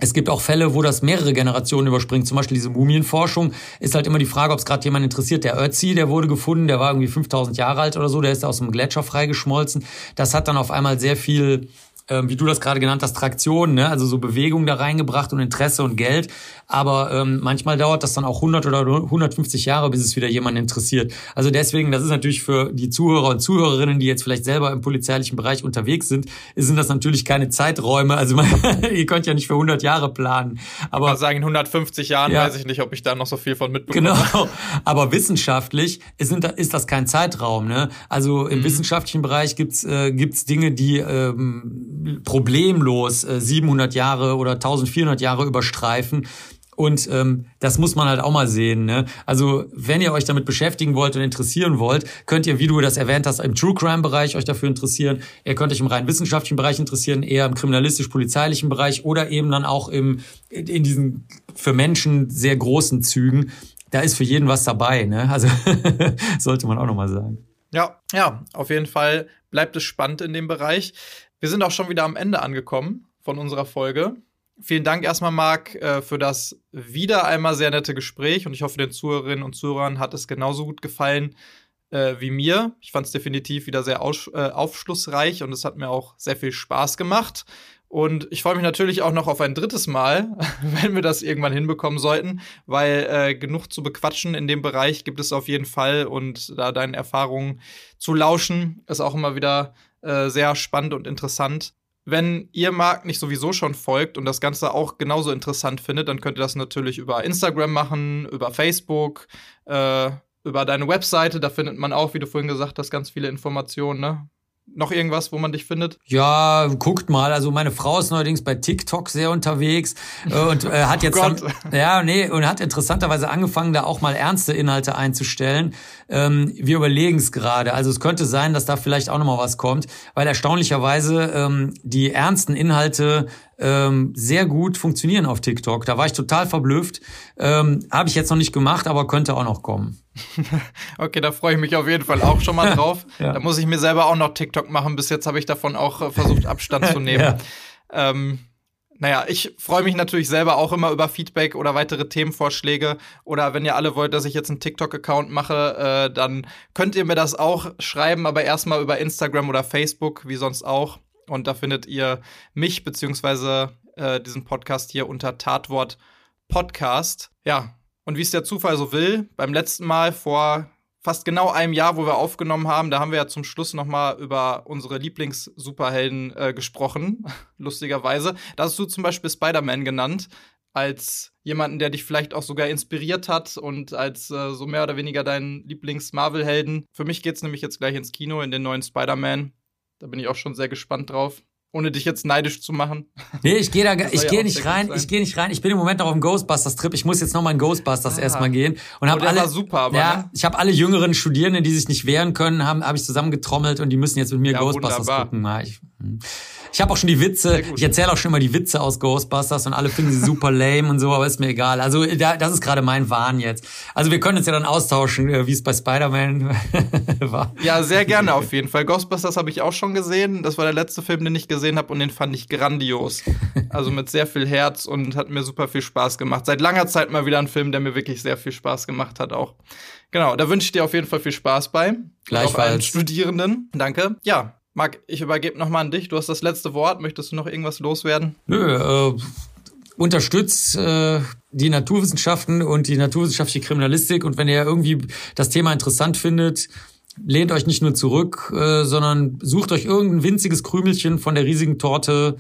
[SPEAKER 2] es gibt auch Fälle, wo das mehrere Generationen überspringt. Zum Beispiel diese Mumienforschung ist halt immer die Frage, ob es gerade jemand interessiert. Der Ötzi, der wurde gefunden, der war irgendwie 5000 Jahre alt oder so, der ist aus dem Gletscher freigeschmolzen. Das hat dann auf einmal sehr viel ähm, wie du das gerade genannt hast, Traktion, ne? also so Bewegung da reingebracht und Interesse und Geld. Aber ähm, manchmal dauert das dann auch 100 oder 150 Jahre, bis es wieder jemanden interessiert. Also deswegen, das ist natürlich für die Zuhörer und Zuhörerinnen, die jetzt vielleicht selber im polizeilichen Bereich unterwegs sind, sind das natürlich keine Zeiträume. Also man, ihr könnt ja nicht für 100 Jahre planen. Aber
[SPEAKER 1] ich kann sagen, in 150 Jahren ja, weiß ich nicht, ob ich da noch so viel von mitbekomme. Genau.
[SPEAKER 2] Aber wissenschaftlich ist, ist das kein Zeitraum. Ne? Also im mhm. wissenschaftlichen Bereich gibt's äh, gibt's Dinge, die ähm, problemlos äh, 700 Jahre oder 1400 Jahre überstreifen. Und ähm, das muss man halt auch mal sehen. Ne? Also wenn ihr euch damit beschäftigen wollt und interessieren wollt, könnt ihr, wie du das erwähnt hast, im True Crime Bereich euch dafür interessieren. Ihr könnt euch im rein wissenschaftlichen Bereich interessieren, eher im kriminalistisch-polizeilichen Bereich oder eben dann auch im in diesen für Menschen sehr großen Zügen. Da ist für jeden was dabei. Ne? Also sollte man auch noch mal sagen.
[SPEAKER 1] Ja, ja, auf jeden Fall bleibt es spannend in dem Bereich. Wir sind auch schon wieder am Ende angekommen von unserer Folge. Vielen Dank erstmal, Marc, äh, für das wieder einmal sehr nette Gespräch und ich hoffe, den Zuhörerinnen und Zuhörern hat es genauso gut gefallen äh, wie mir. Ich fand es definitiv wieder sehr äh, aufschlussreich und es hat mir auch sehr viel Spaß gemacht. Und ich freue mich natürlich auch noch auf ein drittes Mal, wenn wir das irgendwann hinbekommen sollten, weil äh, genug zu bequatschen in dem Bereich gibt es auf jeden Fall und da deinen Erfahrungen zu lauschen ist auch immer wieder äh, sehr spannend und interessant. Wenn ihr Marc nicht sowieso schon folgt und das Ganze auch genauso interessant findet, dann könnt ihr das natürlich über Instagram machen, über Facebook, äh, über deine Webseite. Da findet man auch, wie du vorhin gesagt hast, ganz viele Informationen. Ne? noch irgendwas, wo man dich findet?
[SPEAKER 2] Ja, guckt mal. Also meine Frau ist neuerdings bei TikTok sehr unterwegs äh, und äh, hat oh jetzt oh dann, ja nee und hat interessanterweise angefangen, da auch mal ernste Inhalte einzustellen. Ähm, wir überlegen es gerade. Also es könnte sein, dass da vielleicht auch noch mal was kommt, weil erstaunlicherweise ähm, die ernsten Inhalte ähm, sehr gut funktionieren auf TikTok. Da war ich total verblüfft. Ähm, Habe ich jetzt noch nicht gemacht, aber könnte auch noch kommen.
[SPEAKER 1] okay, da freue ich mich auf jeden Fall auch schon mal drauf. ja. Da muss ich mir selber auch noch TikTok machen. Bis jetzt habe ich davon auch äh, versucht, Abstand zu nehmen. ja. ähm, naja, ich freue mich natürlich selber auch immer über Feedback oder weitere Themenvorschläge. Oder wenn ihr alle wollt, dass ich jetzt einen TikTok-Account mache, äh, dann könnt ihr mir das auch schreiben, aber erstmal über Instagram oder Facebook, wie sonst auch. Und da findet ihr mich beziehungsweise äh, diesen Podcast hier unter Tatwort Podcast. Ja, und wie es der Zufall so will, beim letzten Mal vor fast genau einem Jahr, wo wir aufgenommen haben, da haben wir ja zum Schluss noch mal über unsere Lieblings-Superhelden äh, gesprochen, lustigerweise. Da hast du zum Beispiel Spider-Man genannt als jemanden, der dich vielleicht auch sogar inspiriert hat und als äh, so mehr oder weniger deinen Lieblings-Marvel-Helden. Für mich geht es nämlich jetzt gleich ins Kino in den neuen Spider-Man. Da bin ich auch schon sehr gespannt drauf. Ohne dich jetzt neidisch zu machen.
[SPEAKER 2] Nee, ich gehe da, ich ja gehe nicht rein, ich gehe nicht rein. Ich bin im Moment noch auf dem Ghostbusters-Trip. Ich muss jetzt noch mal in Ghostbusters ah. erstmal gehen und habe oh, alle,
[SPEAKER 1] super, aber,
[SPEAKER 2] ja,
[SPEAKER 1] ne?
[SPEAKER 2] ich habe alle jüngeren Studierenden, die sich nicht wehren können, haben, habe ich zusammengetrommelt und die müssen jetzt mit mir ja, Ghostbusters wunderbar. gucken. Ja, ich, hm. Ich habe auch schon die Witze, ich erzähle auch schon immer die Witze aus Ghostbusters und alle finden sie super lame und so, aber ist mir egal. Also da, das ist gerade mein Wahn jetzt. Also wir können uns ja dann austauschen, äh, wie es bei Spider-Man war.
[SPEAKER 1] Ja, sehr gerne auf jeden Fall. Ghostbusters habe ich auch schon gesehen. Das war der letzte Film, den ich gesehen habe und den fand ich grandios. Also mit sehr viel Herz und hat mir super viel Spaß gemacht. Seit langer Zeit mal wieder ein Film, der mir wirklich sehr viel Spaß gemacht hat auch. Genau, da wünsche ich dir auf jeden Fall viel Spaß bei.
[SPEAKER 2] Gleichfalls. Auch allen
[SPEAKER 1] Studierenden. Danke. Ja, Marc, ich übergebe nochmal an dich. Du hast das letzte Wort. Möchtest du noch irgendwas loswerden?
[SPEAKER 2] Nö, äh, unterstützt äh, die Naturwissenschaften und die naturwissenschaftliche Kriminalistik. Und wenn ihr irgendwie das Thema interessant findet, lehnt euch nicht nur zurück, äh, sondern sucht euch irgendein winziges Krümelchen von der riesigen Torte,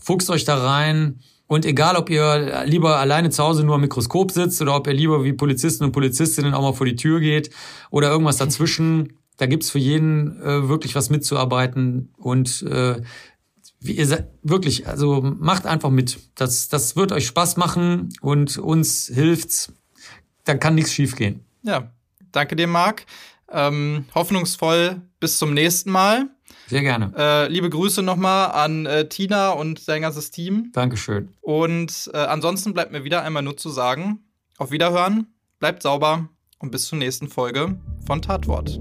[SPEAKER 2] fuchst euch da rein. Und egal, ob ihr lieber alleine zu Hause nur am Mikroskop sitzt oder ob ihr lieber wie Polizisten und Polizistinnen auch mal vor die Tür geht oder irgendwas dazwischen, da gibt's für jeden äh, wirklich was mitzuarbeiten und äh, wie ihr seid, wirklich, also macht einfach mit. Das, das wird euch Spaß machen und uns hilft's. Da kann nichts schiefgehen.
[SPEAKER 1] Ja, danke dir, Marc. Ähm, hoffnungsvoll bis zum nächsten Mal.
[SPEAKER 2] Sehr gerne.
[SPEAKER 1] Äh, liebe Grüße nochmal an äh, Tina und sein ganzes Team.
[SPEAKER 2] Dankeschön.
[SPEAKER 1] Und äh, ansonsten bleibt mir wieder einmal nur zu sagen, auf Wiederhören, bleibt sauber und bis zur nächsten Folge von Tatwort.